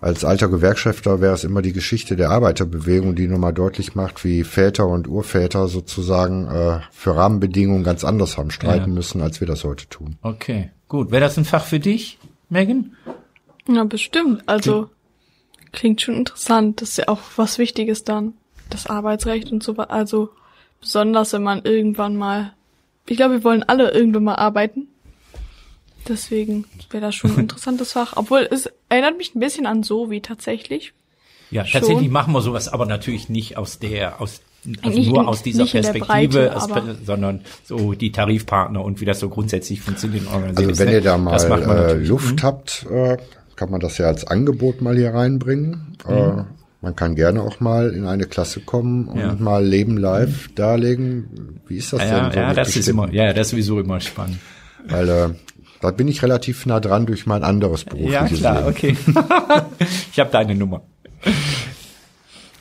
als alter Gewerkschafter wäre es immer die Geschichte der Arbeiterbewegung, die nochmal deutlich macht, wie Väter und Urväter sozusagen äh, für Rahmenbedingungen ganz anders haben streiten ja. müssen, als wir das heute tun. Okay, gut. Wäre das ein Fach für dich, Megan? Ja, bestimmt. Also klingt schon interessant. Das ist ja auch was Wichtiges dann. Das Arbeitsrecht und so weiter. Also besonders, wenn man irgendwann mal ich glaube, wir wollen alle irgendwann mal arbeiten. Deswegen wäre das schon ein interessantes Fach. Obwohl es erinnert mich ein bisschen an so wie tatsächlich. Ja, schon. tatsächlich machen wir sowas, aber natürlich nicht aus der, aus also nicht nur aus dieser Perspektive, Breite, sondern so die Tarifpartner und wie das so grundsätzlich funktioniert. Also wenn ihr da mal äh, Luft mhm. habt, äh, kann man das ja als Angebot mal hier reinbringen. Mhm. Man kann gerne auch mal in eine Klasse kommen und ja. mal Leben live mhm. darlegen. Wie ist das ja, denn? So ja, das ist immer, ja, das ist sowieso immer spannend. Weil äh, da bin ich relativ nah dran durch mein anderes berufliches Ja, klar, Leben. okay. ich habe deine Nummer.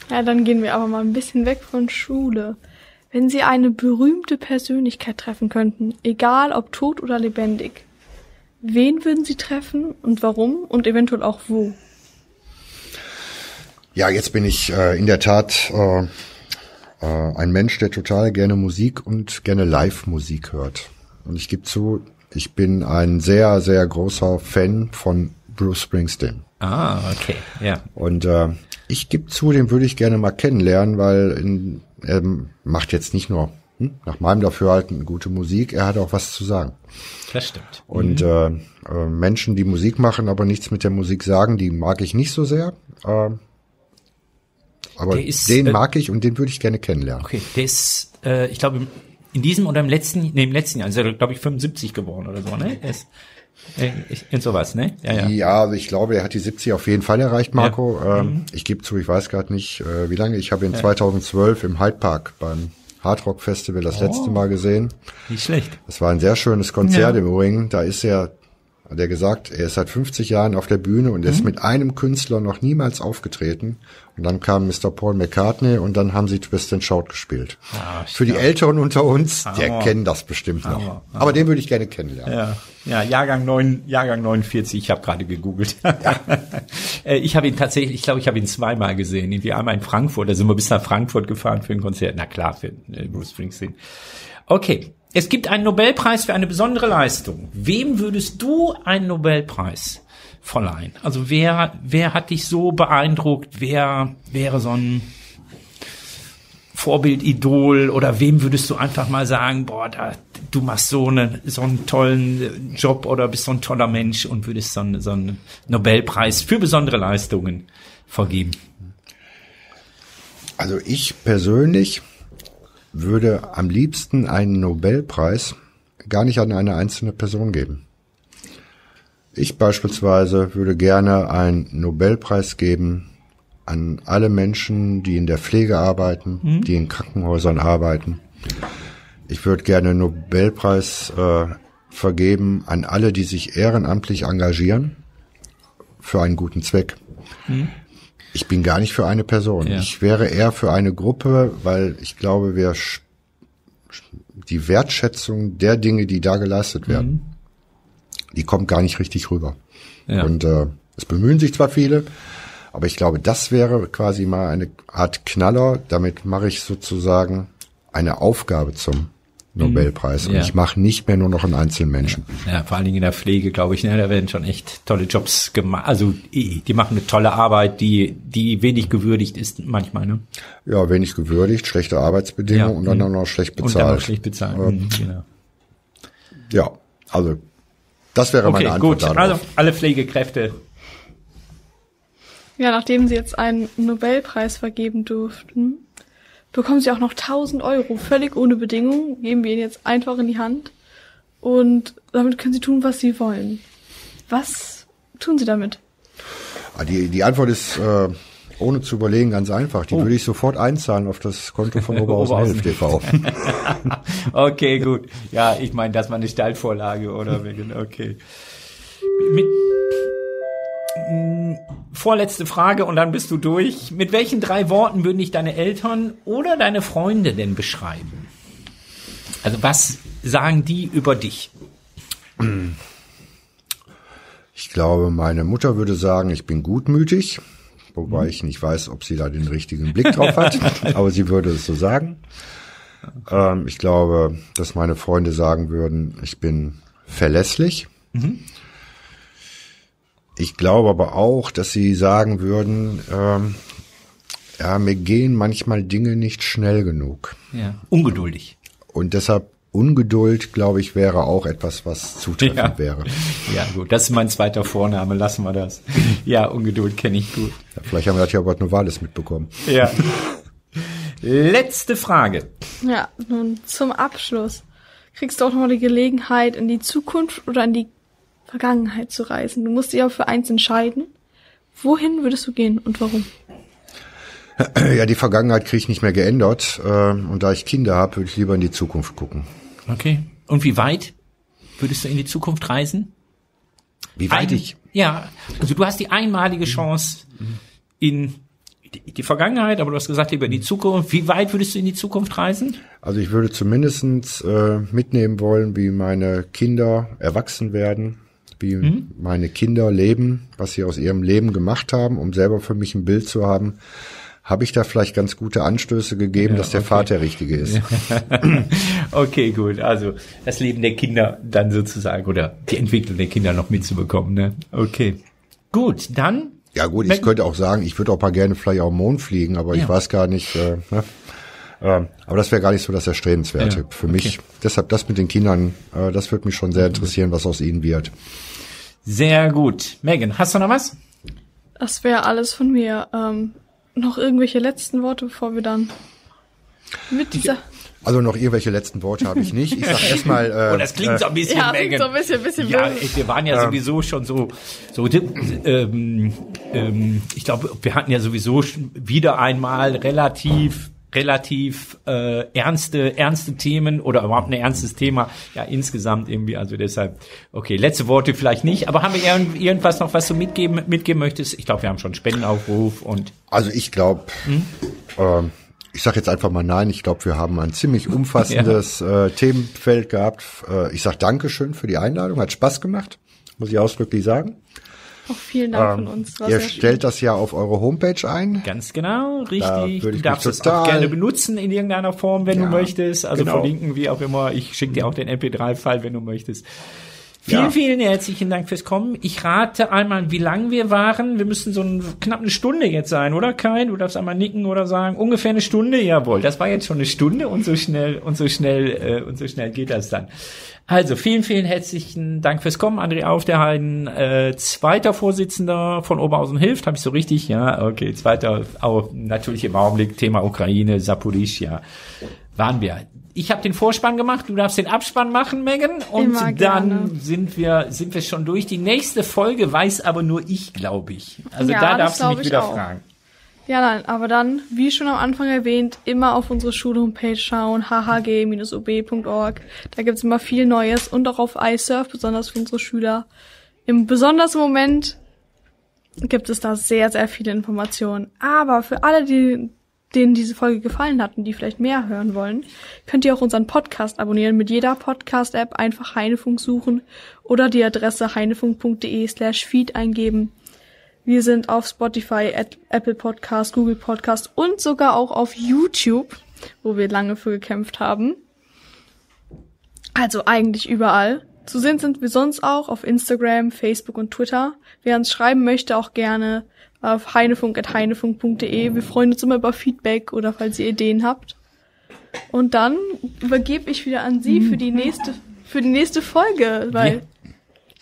Ja, dann gehen wir aber mal ein bisschen weg von Schule. Wenn Sie eine berühmte Persönlichkeit treffen könnten, egal ob tot oder lebendig, wen würden Sie treffen und warum und eventuell auch wo? Ja, jetzt bin ich äh, in der Tat äh, äh, ein Mensch, der total gerne Musik und gerne Live-Musik hört. Und ich gebe zu, ich bin ein sehr, sehr großer Fan von Bruce Springsteen. Ah, okay, ja. Und äh, ich gebe zu, den würde ich gerne mal kennenlernen, weil in, er macht jetzt nicht nur hm, nach meinem Dafürhalten gute Musik, er hat auch was zu sagen. Das stimmt. Und mhm. äh, äh, Menschen, die Musik machen, aber nichts mit der Musik sagen, die mag ich nicht so sehr. Äh, aber ist, den äh, mag ich und den würde ich gerne kennenlernen. Okay, der ist, äh, ich glaube, in diesem oder im letzten, nee, im letzten Jahr ist er, glaube ich, 75 geworden oder so, ne? Er ist, äh, in sowas, ne? Ja, ja. ja, also ich glaube, er hat die 70 auf jeden Fall erreicht, Marco. Ja. Ähm, mhm. Ich gebe zu, ich weiß gerade nicht, äh, wie lange. Ich habe ihn ja. 2012 im Hyde Park beim Hard Rock Festival das oh, letzte Mal gesehen. Nicht schlecht. Das war ein sehr schönes Konzert ja. im Übrigen. Da ist er hat er gesagt, er ist seit 50 Jahren auf der Bühne und mhm. ist mit einem Künstler noch niemals aufgetreten. Und dann kam Mr. Paul McCartney und dann haben sie Twist and Shout gespielt. Ah, Für die Älteren unter uns, Hammer. der kennen das bestimmt noch. Hammer. Aber den würde ich gerne kennenlernen. Ja, ja Jahrgang 9, Jahrgang 49, ich habe gerade gegoogelt. Ja. Äh, ich habe ihn tatsächlich, ich glaube, ich habe ihn zweimal gesehen. Irgendwie einmal in Frankfurt, da sind wir bis nach Frankfurt gefahren für ein Konzert. Na klar, für äh, Bruce Springsteen. Okay, es gibt einen Nobelpreis für eine besondere Leistung. Wem würdest du einen Nobelpreis verleihen? Also wer, wer hat dich so beeindruckt? Wer wäre so ein Vorbildidol oder wem würdest du einfach mal sagen, boah, da, du machst so, eine, so einen tollen Job oder bist so ein toller Mensch und würdest so, einen, so einen Nobelpreis für besondere Leistungen vergeben? Also ich persönlich würde am liebsten einen Nobelpreis gar nicht an eine einzelne Person geben. Ich beispielsweise würde gerne einen Nobelpreis geben an alle Menschen, die in der Pflege arbeiten, mhm. die in Krankenhäusern arbeiten. Ich würde gerne einen Nobelpreis äh, vergeben an alle, die sich ehrenamtlich engagieren für einen guten Zweck. Mhm. Ich bin gar nicht für eine Person. Ja. Ich wäre eher für eine Gruppe, weil ich glaube, wir die Wertschätzung der Dinge, die da geleistet werden, mhm. die kommt gar nicht richtig rüber. Ja. Und äh, es bemühen sich zwar viele, aber ich glaube, das wäre quasi mal eine Art Knaller. Damit mache ich sozusagen eine Aufgabe zum Nobelpreis. Und ja. ich mache nicht mehr nur noch einen Einzelmenschen. Ja, vor allen Dingen in der Pflege, glaube ich, ne, da werden schon echt tolle Jobs gemacht. Also die machen eine tolle Arbeit, die, die wenig gewürdigt ist manchmal. Ne? Ja, wenig gewürdigt, schlechte Arbeitsbedingungen ja. und dann mhm. auch noch schlecht bezahlt. Und dann noch schlecht bezahlt. Ähm, genau. Ja, also das wäre okay, meine Antwort. Gut, darauf. also alle Pflegekräfte. Ja, nachdem Sie jetzt einen Nobelpreis vergeben durften, bekommen Sie auch noch 1000 Euro, völlig ohne Bedingungen, geben wir Ihnen jetzt einfach in die Hand und damit können Sie tun, was Sie wollen. Was tun Sie damit? Ah, die, die Antwort ist äh, ohne zu überlegen ganz einfach. Die oh. würde ich sofort einzahlen auf das Konto von Oberhausen TV. okay, gut. Ja, ich meine, das war eine Steilvorlage oder okay. Mit, vorletzte Frage und dann bist du durch. Mit welchen drei Worten würden dich deine Eltern oder deine Freunde denn beschreiben? Also was sagen die über dich? Ich glaube, meine Mutter würde sagen, ich bin gutmütig, wobei ich nicht weiß, ob sie da den richtigen Blick drauf hat, aber sie würde es so sagen. Ähm, ich glaube, dass meine Freunde sagen würden, ich bin verlässlich. Mhm. Ich glaube aber auch, dass sie sagen würden, ähm, ja, mir gehen manchmal Dinge nicht schnell genug. Ja, ungeduldig. Und deshalb Ungeduld, glaube ich, wäre auch etwas, was zutreffend ja. wäre. Ja, gut, das ist mein zweiter Vorname, lassen wir das. Ja, Ungeduld kenne ich gut. Ja, vielleicht haben wir das ja Robert Novalis mitbekommen. Ja. Letzte Frage. Ja, nun zum Abschluss. Kriegst du auch nochmal die Gelegenheit, in die Zukunft oder in die Vergangenheit zu reisen? Du musst dich aber für eins entscheiden. Wohin würdest du gehen und warum? Ja, die Vergangenheit kriege ich nicht mehr geändert. Äh, und da ich Kinder habe, würde ich lieber in die Zukunft gucken. Okay. Und wie weit würdest du in die Zukunft reisen? Wie weit Ein, ich? Ja, also du hast die einmalige Chance in die Vergangenheit, aber du hast gesagt, lieber in die Zukunft. Wie weit würdest du in die Zukunft reisen? Also ich würde zumindestens äh, mitnehmen wollen, wie meine Kinder erwachsen werden, wie mhm. meine Kinder leben, was sie aus ihrem Leben gemacht haben, um selber für mich ein Bild zu haben, habe ich da vielleicht ganz gute Anstöße gegeben, ja, dass der okay. Vater der Richtige ist. okay, gut. Also das Leben der Kinder dann sozusagen oder die Entwicklung der Kinder noch mitzubekommen. Ne? Okay. Gut, dann. Ja gut, ich könnte auch sagen, ich würde auch mal gerne vielleicht den Mond fliegen, aber ja. ich weiß gar nicht. Äh, ne? äh, aber das wäre gar nicht so das Erstrebenswerte ja, für mich. Okay. Deshalb das mit den Kindern, äh, das würde mich schon sehr interessieren, was aus ihnen wird. Sehr gut. Megan, hast du noch was? Das wäre alles von mir. Ähm, noch irgendwelche letzten Worte, bevor wir dann mit dieser. Also noch irgendwelche letzten Worte habe ich nicht. Ich sag erstmal. Äh, oh, das klingt so ein bisschen ja, Megan. so ein bisschen, bisschen Ja, böse. wir waren ja ähm, sowieso schon so, so ähm, ähm, ich glaube, wir hatten ja sowieso wieder einmal relativ relativ äh, ernste ernste Themen oder überhaupt ein ernstes Thema. Ja insgesamt irgendwie also deshalb okay letzte Worte vielleicht nicht aber haben wir irgend, irgendwas noch was du mitgeben mitgeben möchtest? Ich glaube wir haben schon Spendenaufruf und also ich glaube hm? ähm, ich sage jetzt einfach mal nein. Ich glaube wir haben ein ziemlich umfassendes ja. äh, Themenfeld gehabt. Äh, ich sage Dankeschön für die Einladung. Hat Spaß gemacht muss ich ausdrücklich sagen auch vielen Dank ähm, von uns. Ihr stellt das ja auf eure Homepage ein. Ganz genau, richtig. du darfst es auch gerne benutzen in irgendeiner Form, wenn ja, du möchtest. Also genau. verlinken, wie auch immer. Ich schicke dir auch den MP3-File, wenn du möchtest. Vielen, ja. vielen herzlichen Dank fürs Kommen. Ich rate einmal, wie lang wir waren. Wir müssen so ein, knapp eine Stunde jetzt sein, oder Kai? Du darfst einmal nicken oder sagen, ungefähr eine Stunde. Jawohl, das war jetzt schon eine Stunde und so schnell und so schnell äh, und so schnell geht das dann. Also vielen, vielen herzlichen Dank fürs Kommen, André Auf der Heiden, äh, zweiter Vorsitzender von Oberhausen hilft, habe ich so richtig? Ja, okay, zweiter, auch natürlich im Augenblick Thema Ukraine, Saporischia, waren wir. Ich habe den Vorspann gemacht, du darfst den Abspann machen, Megan, und Immer dann gerne. sind wir sind wir schon durch. Die nächste Folge weiß aber nur ich, glaube ich. Also ja, da darfst du mich wieder auch. fragen. Ja, nein, aber dann, wie schon am Anfang erwähnt, immer auf unsere Schulhomepage schauen, hhg-ub.org. Da gibt's immer viel Neues und auch auf iSurf, besonders für unsere Schüler. Im besonderen Moment gibt es da sehr, sehr viele Informationen. Aber für alle, die, denen diese Folge gefallen hat und die vielleicht mehr hören wollen, könnt ihr auch unseren Podcast abonnieren. Mit jeder Podcast-App einfach Heinefunk suchen oder die Adresse heinefunk.de slash feed eingeben. Wir sind auf Spotify, Apple Podcast, Google Podcast und sogar auch auf YouTube, wo wir lange für gekämpft haben. Also eigentlich überall. Zu sehen sind wir sonst auch auf Instagram, Facebook und Twitter. Wer uns schreiben möchte, auch gerne auf heinefunk.heinefunk.de. Wir freuen uns immer über Feedback oder falls ihr Ideen habt. Und dann übergebe ich wieder an Sie für die nächste, für die nächste Folge, weil ja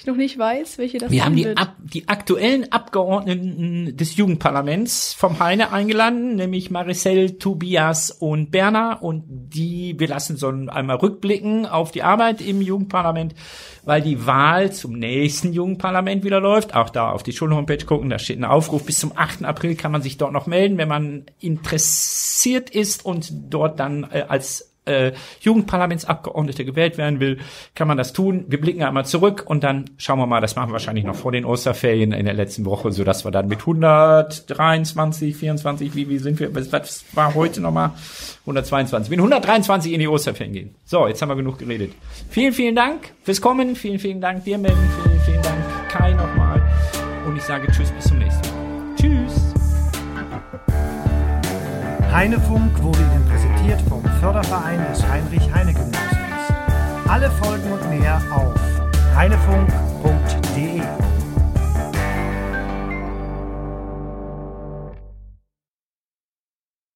noch nicht weiß, welche das Wir haben die, ab, die aktuellen Abgeordneten des Jugendparlaments vom Heine eingeladen, nämlich Maricel, Tobias und Berner. Und die, wir lassen so einmal rückblicken auf die Arbeit im Jugendparlament, weil die Wahl zum nächsten Jugendparlament wieder läuft. Auch da auf die Schulhomepage gucken, da steht ein Aufruf. Bis zum 8. April kann man sich dort noch melden, wenn man interessiert ist und dort dann äh, als äh, Jugendparlamentsabgeordnete gewählt werden will, kann man das tun. Wir blicken einmal zurück und dann schauen wir mal, das machen wir wahrscheinlich noch vor den Osterferien in der letzten Woche, so dass wir dann mit 123, 24, wie, wie sind wir, was, war heute nochmal? 122, mit 123 in die Osterferien gehen. So, jetzt haben wir genug geredet. Vielen, vielen Dank fürs Kommen, vielen, vielen Dank dir, Ben, vielen, vielen Dank Kai nochmal und ich sage Tschüss, bis zum nächsten Mal. Tschüss. Heinefunk wurde Ihnen präsentiert vom Förderverein des Heinrich-Heine-Gymnasiums. Alle Folgen und mehr auf heinefunk.de.